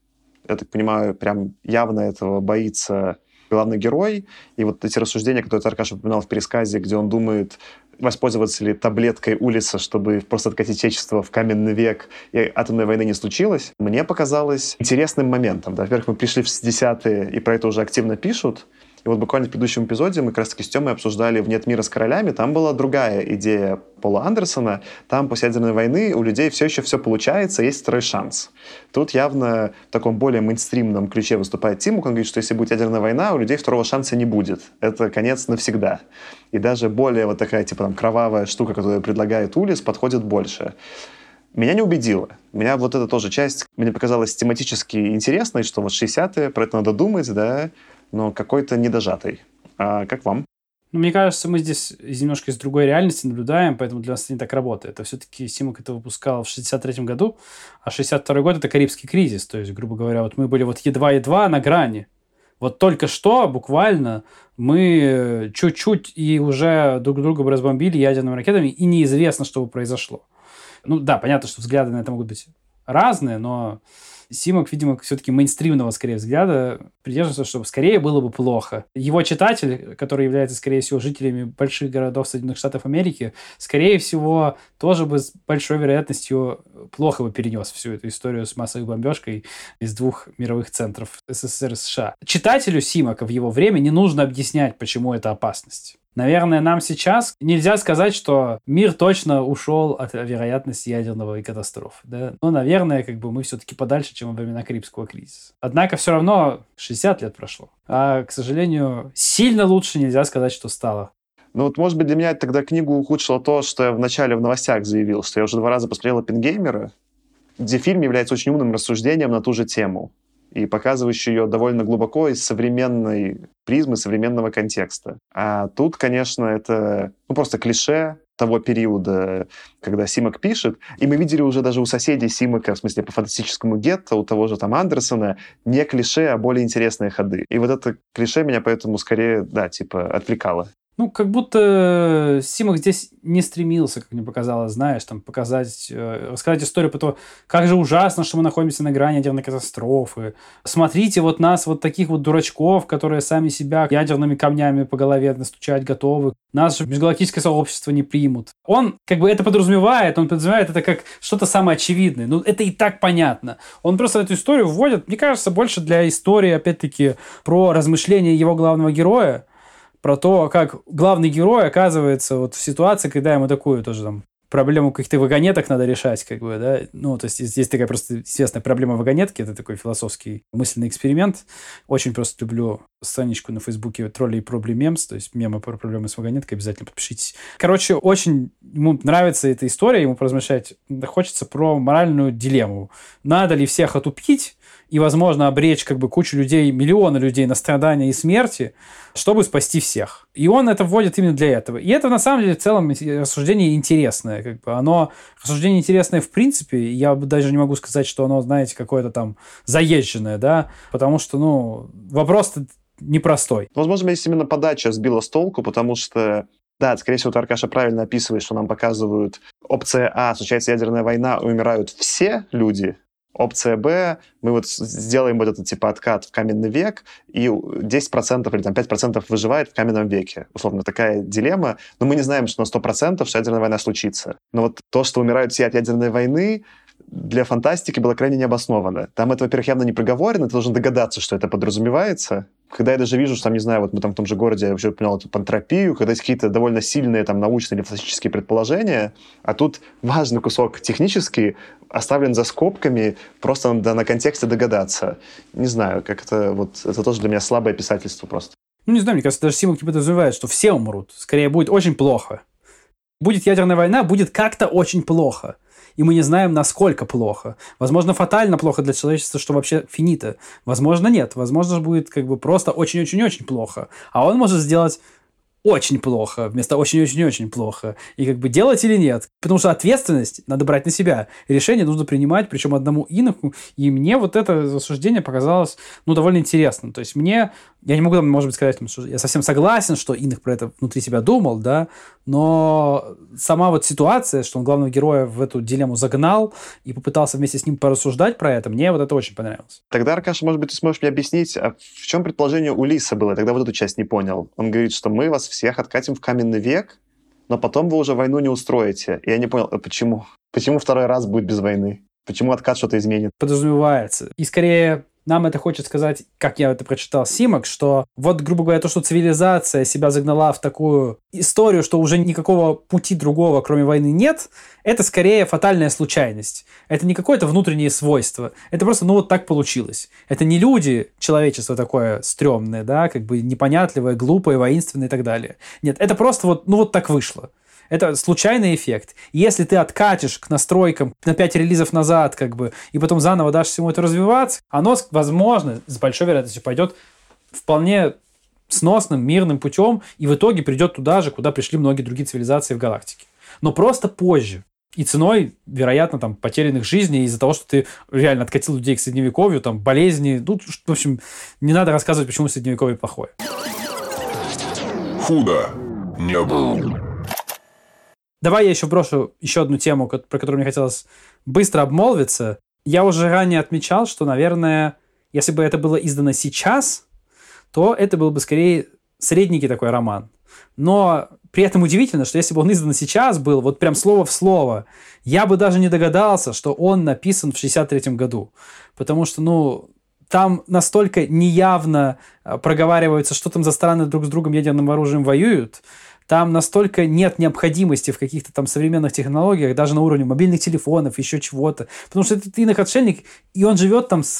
Я так понимаю, прям явно этого боится главный герой. И вот эти рассуждения, которые Аркаша упоминал в пересказе, где он думает, воспользоваться ли таблеткой улица, чтобы просто откатить отечество в каменный век, и атомной войны не случилось, мне показалось интересным моментом. Да, во-первых, мы пришли в 60-е, и про это уже активно пишут, и вот буквально в предыдущем эпизоде мы как раз-таки с Тёмой обсуждали в «Нет мира с королями». Там была другая идея Пола Андерсона. Там после ядерной войны у людей все еще все получается, есть второй шанс. Тут явно в таком более мейнстримном ключе выступает Тимук. Он говорит, что если будет ядерная война, у людей второго шанса не будет. Это конец навсегда. И даже более вот такая типа там кровавая штука, которую предлагает Улис, подходит больше. Меня не убедило. Меня вот эта тоже часть, мне показалась тематически интересной, что вот 60-е, про это надо думать, да, но какой-то недожатый. А как вам? Ну, мне кажется, мы здесь немножко из другой реальности наблюдаем, поэтому для нас это не так работает. Это все-таки Симок это выпускал в 63 году, а 62 год – это Карибский кризис. То есть, грубо говоря, вот мы были вот едва-едва на грани. Вот только что, буквально, мы чуть-чуть и уже друг друга бы разбомбили ядерными ракетами, и неизвестно, что бы произошло. Ну да, понятно, что взгляды на это могут быть разные, но Симок, видимо, все-таки мейнстримного, скорее, взгляда придерживается, чтобы скорее было бы плохо. Его читатель, который является, скорее всего, жителями больших городов Соединенных Штатов Америки, скорее всего, тоже бы с большой вероятностью плохо бы перенес всю эту историю с массовой бомбежкой из двух мировых центров СССР и США. Читателю Симака в его время не нужно объяснять, почему это опасность. Наверное, нам сейчас нельзя сказать, что мир точно ушел от вероятности ядерного катастрофы. Да? Но, наверное, как бы мы все-таки подальше, чем во времена Карибского кризиса. Однако все равно 60 лет прошло. А, к сожалению, сильно лучше нельзя сказать, что стало. Ну вот, может быть, для меня тогда книгу ухудшило то, что я вначале в новостях заявил, что я уже два раза посмотрел «Оппенгеймера», где фильм является очень умным рассуждением на ту же тему и показывающий ее довольно глубоко из современной призмы, современного контекста. А тут, конечно, это ну, просто клише того периода, когда Симак пишет, и мы видели уже даже у соседей Симака, в смысле по фантастическому гетто, у того же там Андерсона, не клише, а более интересные ходы. И вот это клише меня поэтому скорее, да, типа, отвлекало. Ну, как будто Симок здесь не стремился, как мне показалось, знаешь, там показать, э, рассказать историю про то, как же ужасно, что мы находимся на грани ядерной катастрофы. Смотрите вот нас, вот таких вот дурачков, которые сами себя ядерными камнями по голове настучать готовы. Нас же межгалактическое сообщество не примут. Он как бы это подразумевает, он подразумевает это как что-то самое очевидное. Ну, это и так понятно. Он просто эту историю вводит, мне кажется, больше для истории, опять-таки, про размышления его главного героя, про то, как главный герой оказывается вот в ситуации, когда ему такую тоже там проблему каких-то вагонеток надо решать, как бы, да. Ну, то есть здесь такая просто известная проблема вагонетки, это такой философский мысленный эксперимент. Очень просто люблю страничку на Фейсбуке тролли и проблем мемс, то есть мемы про проблемы с вагонеткой, обязательно подпишитесь. Короче, очень ему нравится эта история, ему поразмышлять хочется про моральную дилемму. Надо ли всех отупить, и, возможно, обречь как бы кучу людей, миллионы людей на страдания и смерти, чтобы спасти всех. И он это вводит именно для этого. И это, на самом деле, в целом рассуждение интересное. Как бы оно, рассуждение интересное в принципе. Я даже не могу сказать, что оно, знаете, какое-то там заезженное, да, потому что, ну, вопрос непростой. Возможно, здесь именно подача сбила с толку, потому что да, скорее всего, ты, Аркаша, правильно описываешь, что нам показывают опция А, случается ядерная война, умирают все люди, Опция Б, мы вот сделаем вот этот типа откат в каменный век, и 10% или там 5% выживает в каменном веке. Условно, такая дилемма. Но мы не знаем, что на 100% что ядерная война случится. Но вот то, что умирают все от ядерной войны, для фантастики было крайне необоснованно. Там это, во-первых, явно не проговорено, ты должен догадаться, что это подразумевается. Когда я даже вижу, что там, не знаю, вот мы там в том же городе, я вообще понял эту пантропию, когда есть какие-то довольно сильные там научные или фантастические предположения, а тут важный кусок технический оставлен за скобками, просто надо на контексте догадаться. Не знаю, как это вот, это тоже для меня слабое писательство просто. Ну, не знаю, мне кажется, даже Симонки подразумевает, что все умрут. Скорее, будет очень плохо. Будет ядерная война, будет как-то очень плохо и мы не знаем, насколько плохо. Возможно, фатально плохо для человечества, что вообще финита. Возможно, нет. Возможно, будет как бы просто очень-очень-очень плохо. А он может сделать очень плохо, вместо очень-очень-очень плохо. И как бы делать или нет. Потому что ответственность надо брать на себя. решение нужно принимать, причем одному иноху. И мне вот это рассуждение показалось, ну, довольно интересным. То есть мне, я не могу, может быть, сказать, что я совсем согласен, что инох про это внутри себя думал, да, но сама вот ситуация, что он главного героя в эту дилемму загнал и попытался вместе с ним порассуждать про это, мне вот это очень понравилось. Тогда, Аркаша, может быть, ты сможешь мне объяснить, а в чем предположение у Лиса было? Тогда вот эту часть не понял. Он говорит, что мы вас всех откатим в каменный век, но потом вы уже войну не устроите. И я не понял, а почему? Почему второй раз будет без войны? Почему откат что-то изменит? Подразумевается. И скорее нам это хочет сказать, как я это прочитал Симок, что вот, грубо говоря, то, что цивилизация себя загнала в такую историю, что уже никакого пути другого, кроме войны, нет, это скорее фатальная случайность. Это не какое-то внутреннее свойство. Это просто, ну, вот так получилось. Это не люди, человечество такое стрёмное, да, как бы непонятливое, глупое, воинственное и так далее. Нет, это просто вот, ну, вот так вышло. Это случайный эффект. Если ты откатишь к настройкам на 5 релизов назад, как бы, и потом заново дашь всему это развиваться, оно, возможно, с большой вероятностью пойдет вполне сносным, мирным путем, и в итоге придет туда же, куда пришли многие другие цивилизации в галактике. Но просто позже. И ценой, вероятно, там, потерянных жизней из-за того, что ты реально откатил людей к Средневековью, там, болезни. Ну, в общем, не надо рассказывать, почему Средневековье плохое. Худо не было. Давай я еще брошу еще одну тему, про которую мне хотелось быстро обмолвиться. Я уже ранее отмечал, что, наверное, если бы это было издано сейчас, то это был бы скорее средненький такой роман. Но при этом удивительно, что если бы он издан сейчас был, вот прям слово в слово, я бы даже не догадался, что он написан в 63 году. Потому что, ну, там настолько неявно а, проговаривается, что там за страны друг с другом ядерным оружием воюют, там настолько нет необходимости в каких-то там современных технологиях, даже на уровне мобильных телефонов, еще чего-то. Потому что этот инок отшельник, и он живет там с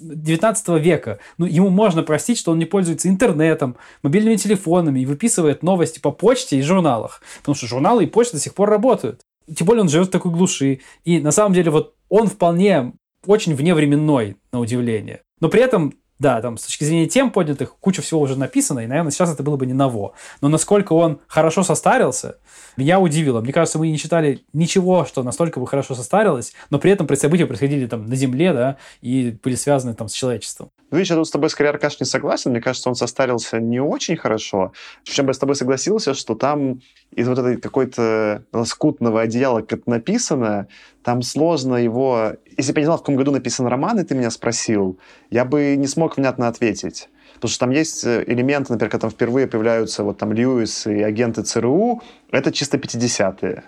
19 века. Ну, ему можно простить, что он не пользуется интернетом, мобильными телефонами и выписывает новости по почте и журналах. Потому что журналы и почта до сих пор работают. Тем более он живет в такой глуши. И на самом деле вот он вполне очень вневременной, на удивление. Но при этом Да, там с точки зрения тем поднятых куча всего уже написано, и, наверное, сейчас это было бы не ново. Но насколько он хорошо состарился, меня удивило. Мне кажется, мы не читали ничего, что настолько бы хорошо состарилось, но при этом события происходили там на Земле, да, и были связаны там с человечеством. Ну, видишь, я тут с тобой скорее, Аркаш, не согласен. Мне кажется, он состарился не очень хорошо. Причем я с тобой согласился, что там из вот этой какой-то лоскутного одеяла, как это написано, там сложно его... Если бы я не знал, в каком году написан роман, и ты меня спросил, я бы не смог внятно ответить. Потому что там есть э, элементы, например, когда там впервые появляются вот там Льюис и агенты ЦРУ, это чисто 50-е.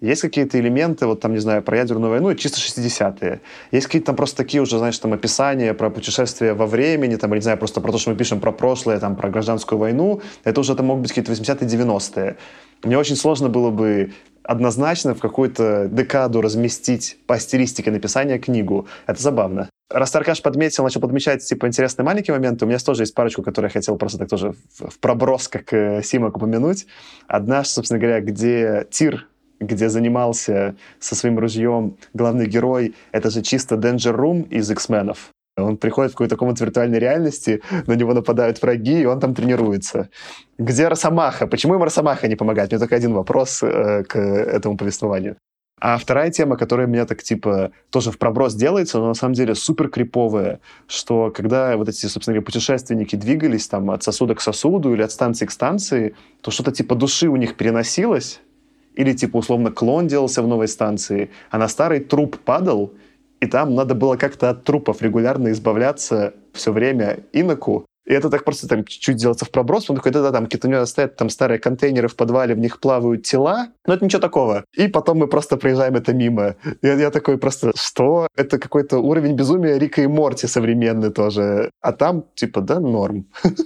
Есть какие-то элементы, вот там, не знаю, про ядерную войну, чисто 60-е. Есть какие-то там просто такие уже, знаешь, там описания про путешествия во времени, там, не знаю, просто про то, что мы пишем про прошлое, там, про гражданскую войну. Это уже там могут быть какие-то 80-е, 90-е. Мне очень сложно было бы однозначно в какую-то декаду разместить по стилистике написания книгу. Это забавно. Раз Аркаш подметил, начал подмечать, типа, интересные маленькие моменты, у меня тоже есть парочку, которые я хотел просто так тоже в проброс, как э, Симок упомянуть. Одна, собственно говоря, где Тир где занимался со своим ружьем главный герой, это же чисто Danger Room из X-менов. Он приходит в какую-то комнату виртуальной реальности, на него нападают враги, и он там тренируется. Где Росомаха? Почему ему Росомаха не помогает? У меня только один вопрос э, к этому повествованию. А вторая тема, которая меня так, типа, тоже в проброс делается, но на самом деле супер криповая, что когда вот эти, собственно говоря, путешественники двигались там от сосуда к сосуду или от станции к станции, то что-то типа души у них переносилось, или типа условно клон делался в новой станции, а на старый труп падал, и там надо было как-то от трупов регулярно избавляться все время иноку. И это так просто там чуть-чуть делается в проброс. Он такой, да-да, там какие-то у него стоят там старые контейнеры в подвале, в них плавают тела. Но это ничего такого. И потом мы просто проезжаем это мимо. И я такой просто, что? Это какой-то уровень безумия Рика и Морти современный тоже. А там, типа, да, норм. [LAUGHS]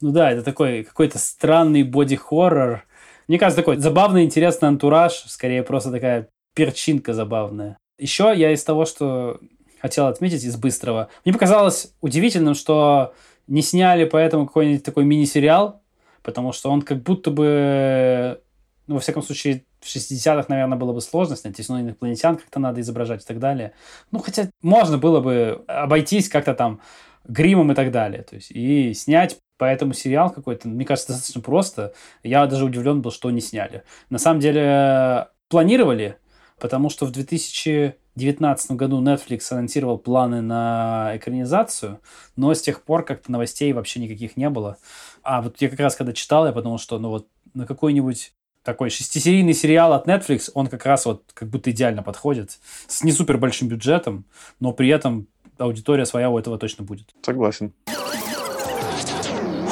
Ну да, это такой какой-то странный боди-хоррор. Мне кажется, такой забавный, интересный антураж, скорее просто такая перчинка забавная. Еще я из того, что хотел отметить из быстрого. Мне показалось удивительным, что не сняли поэтому какой-нибудь такой мини-сериал, потому что он как будто бы, ну, во всяком случае, в 60-х, наверное, было бы сложно снять, если ну, инопланетян как-то надо изображать и так далее. Ну, хотя можно было бы обойтись как-то там гримом и так далее. То есть, и снять поэтому сериал какой-то, мне кажется, достаточно просто. Я даже удивлен был, что не сняли. На самом деле, планировали, потому что в 2019 году Netflix анонсировал планы на экранизацию, но с тех пор как-то новостей вообще никаких не было. А вот я как раз когда читал, я подумал, что ну вот на какой-нибудь такой шестисерийный сериал от Netflix, он как раз вот как будто идеально подходит, с не супер большим бюджетом, но при этом аудитория своя у этого точно будет. Согласен.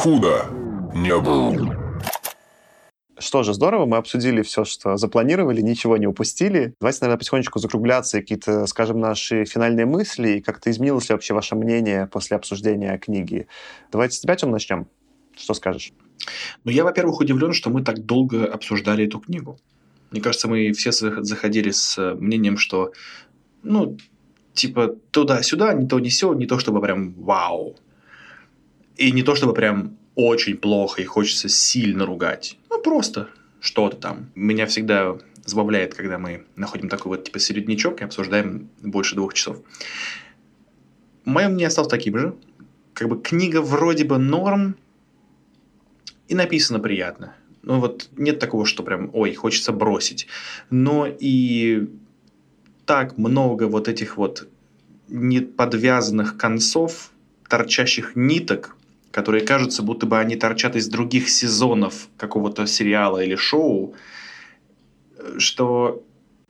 Худо не было. Что же, здорово, мы обсудили все, что запланировали, ничего не упустили. Давайте, наверное, потихонечку закругляться, какие-то, скажем, наши финальные мысли, и как-то изменилось ли вообще ваше мнение после обсуждения книги. Давайте с тебя, чем начнем? Что скажешь? Ну, я, во-первых, удивлен, что мы так долго обсуждали эту книгу. Мне кажется, мы все заходили с мнением, что, ну, типа, туда-сюда, не то, не все, не то, чтобы прям вау. И не то, чтобы прям очень плохо и хочется сильно ругать. Ну, просто что-то там. Меня всегда забавляет, когда мы находим такой вот типа середнячок и обсуждаем больше двух часов. Мое мнение осталось таким же. Как бы книга вроде бы норм и написано приятно. Ну вот нет такого, что прям, ой, хочется бросить. Но и так много вот этих вот неподвязанных концов, торчащих ниток, которые кажутся, будто бы они торчат из других сезонов какого-то сериала или шоу, что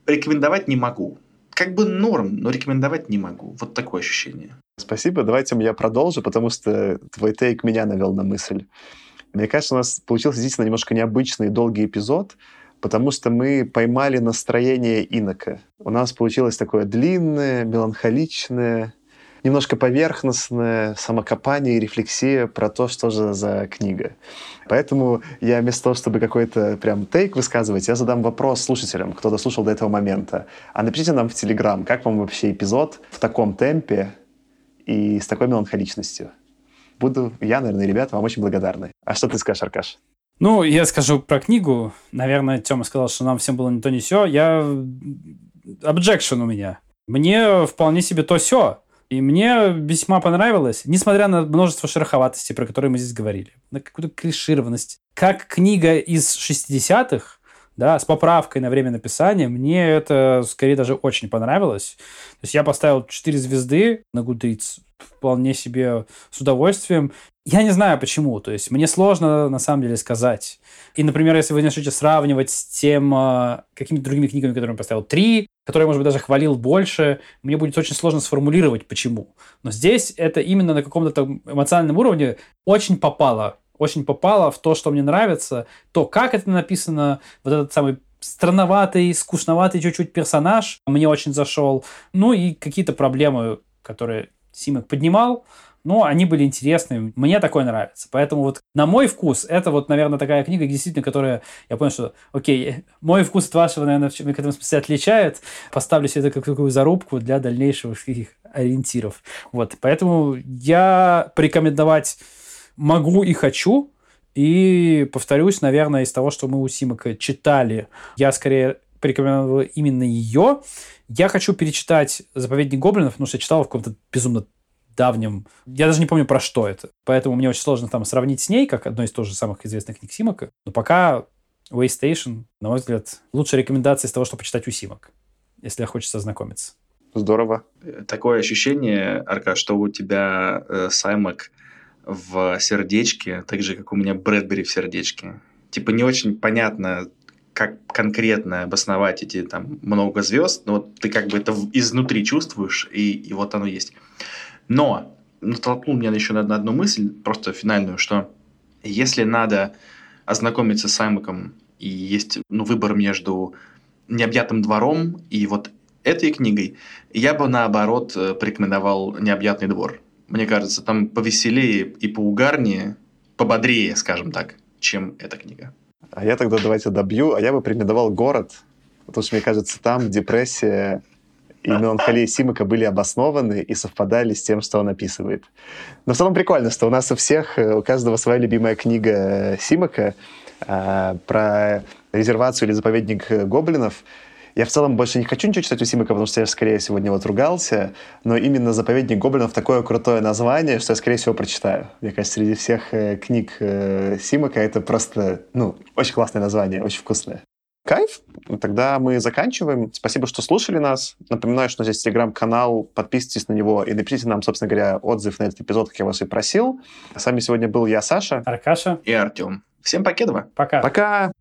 рекомендовать не могу. Как бы норм, но рекомендовать не могу. Вот такое ощущение. Спасибо. Давайте я продолжу, потому что твой тейк меня навел на мысль. Мне кажется, у нас получился действительно немножко необычный долгий эпизод, потому что мы поймали настроение инока. У нас получилось такое длинное, меланхоличное, немножко поверхностное самокопание и рефлексия про то, что же за книга. Поэтому я вместо того, чтобы какой-то прям тейк высказывать, я задам вопрос слушателям, кто дослушал до этого момента. А напишите нам в Телеграм, как вам вообще эпизод в таком темпе и с такой меланхоличностью. Буду я, наверное, ребята, вам очень благодарны. А что ты скажешь, Аркаш? Ну, я скажу про книгу. Наверное, Тёма сказал, что нам всем было не то, не все. Я... Objection у меня. Мне вполне себе то все И мне весьма понравилось, несмотря на множество шероховатостей, про которые мы здесь говорили, на какую-то клишированность. Как книга из 60-х, да, с поправкой на время написания, мне это скорее даже очень понравилось. То есть я поставил 4 звезды на Goodreads вполне себе с удовольствием. Я не знаю почему, то есть мне сложно на самом деле сказать. И, например, если вы начнете сравнивать с тем, а, какими-то другими книгами, которые я поставил три, которые, может быть, даже хвалил больше, мне будет очень сложно сформулировать, почему. Но здесь это именно на каком-то эмоциональном уровне очень попало. Очень попало в то, что мне нравится, то, как это написано, вот этот самый странноватый, скучноватый чуть-чуть персонаж мне очень зашел. Ну и какие-то проблемы, которые Симок поднимал, но они были интересны. Мне такое нравится. Поэтому вот на мой вкус, это вот, наверное, такая книга, действительно, которая, я понял, что, окей, мой вкус от вашего, наверное, в этом смысле отличает. Поставлю себе это как такую зарубку для дальнейших каких ориентиров. Вот, поэтому я порекомендовать могу и хочу. И повторюсь, наверное, из того, что мы у Симака читали, я скорее порекомендовал именно ее. Я хочу перечитать «Заповедник гоблинов», потому что я читал в каком-то безумно давнем... Я даже не помню, про что это. Поэтому мне очень сложно там сравнить с ней, как одной из тоже самых известных книг Симака. Но пока Waystation, на мой взгляд, лучшая рекомендация из того, что почитать у Симак, если хочется ознакомиться. Здорово. Такое ощущение, Арка, что у тебя э, Саймак в сердечке, так же, как у меня Брэдбери в сердечке. Типа не очень понятно, как конкретно обосновать эти там много звезд, но вот ты как бы это изнутри чувствуешь, и, и вот оно есть. Но натолкнул меня еще на, на одну мысль, просто финальную, что если надо ознакомиться с Саймаком, и есть ну, выбор между «Необъятным двором» и вот этой книгой, я бы наоборот э, порекомендовал «Необъятный двор». Мне кажется, там повеселее и поугарнее, пободрее, скажем так, чем эта книга. А я тогда давайте добью, а я бы порекомендовал «Город», потому что, мне кажется, там депрессия и меланхолия Симака были обоснованы и совпадали с тем, что он описывает. Но в целом прикольно, что у нас у всех, э, у каждого своя любимая книга э, Симака э, про резервацию или заповедник гоблинов. Я в целом больше не хочу ничего читать у Симака, потому что я скорее сегодня вот ругался, но именно «Заповедник гоблинов» такое крутое название, что я, скорее всего, прочитаю. Мне кажется, среди всех э, книг э, Симака это просто, ну, очень классное название, очень вкусное. Кайф. Тогда мы заканчиваем. Спасибо, что слушали нас. Напоминаю, что здесь телеграм-канал. Подписывайтесь на него и напишите нам, собственно говоря, отзыв на этот эпизод, как я вас и просил. С вами сегодня был я, Саша. Аркаша. И Артем. Всем покедова. Пока. Пока.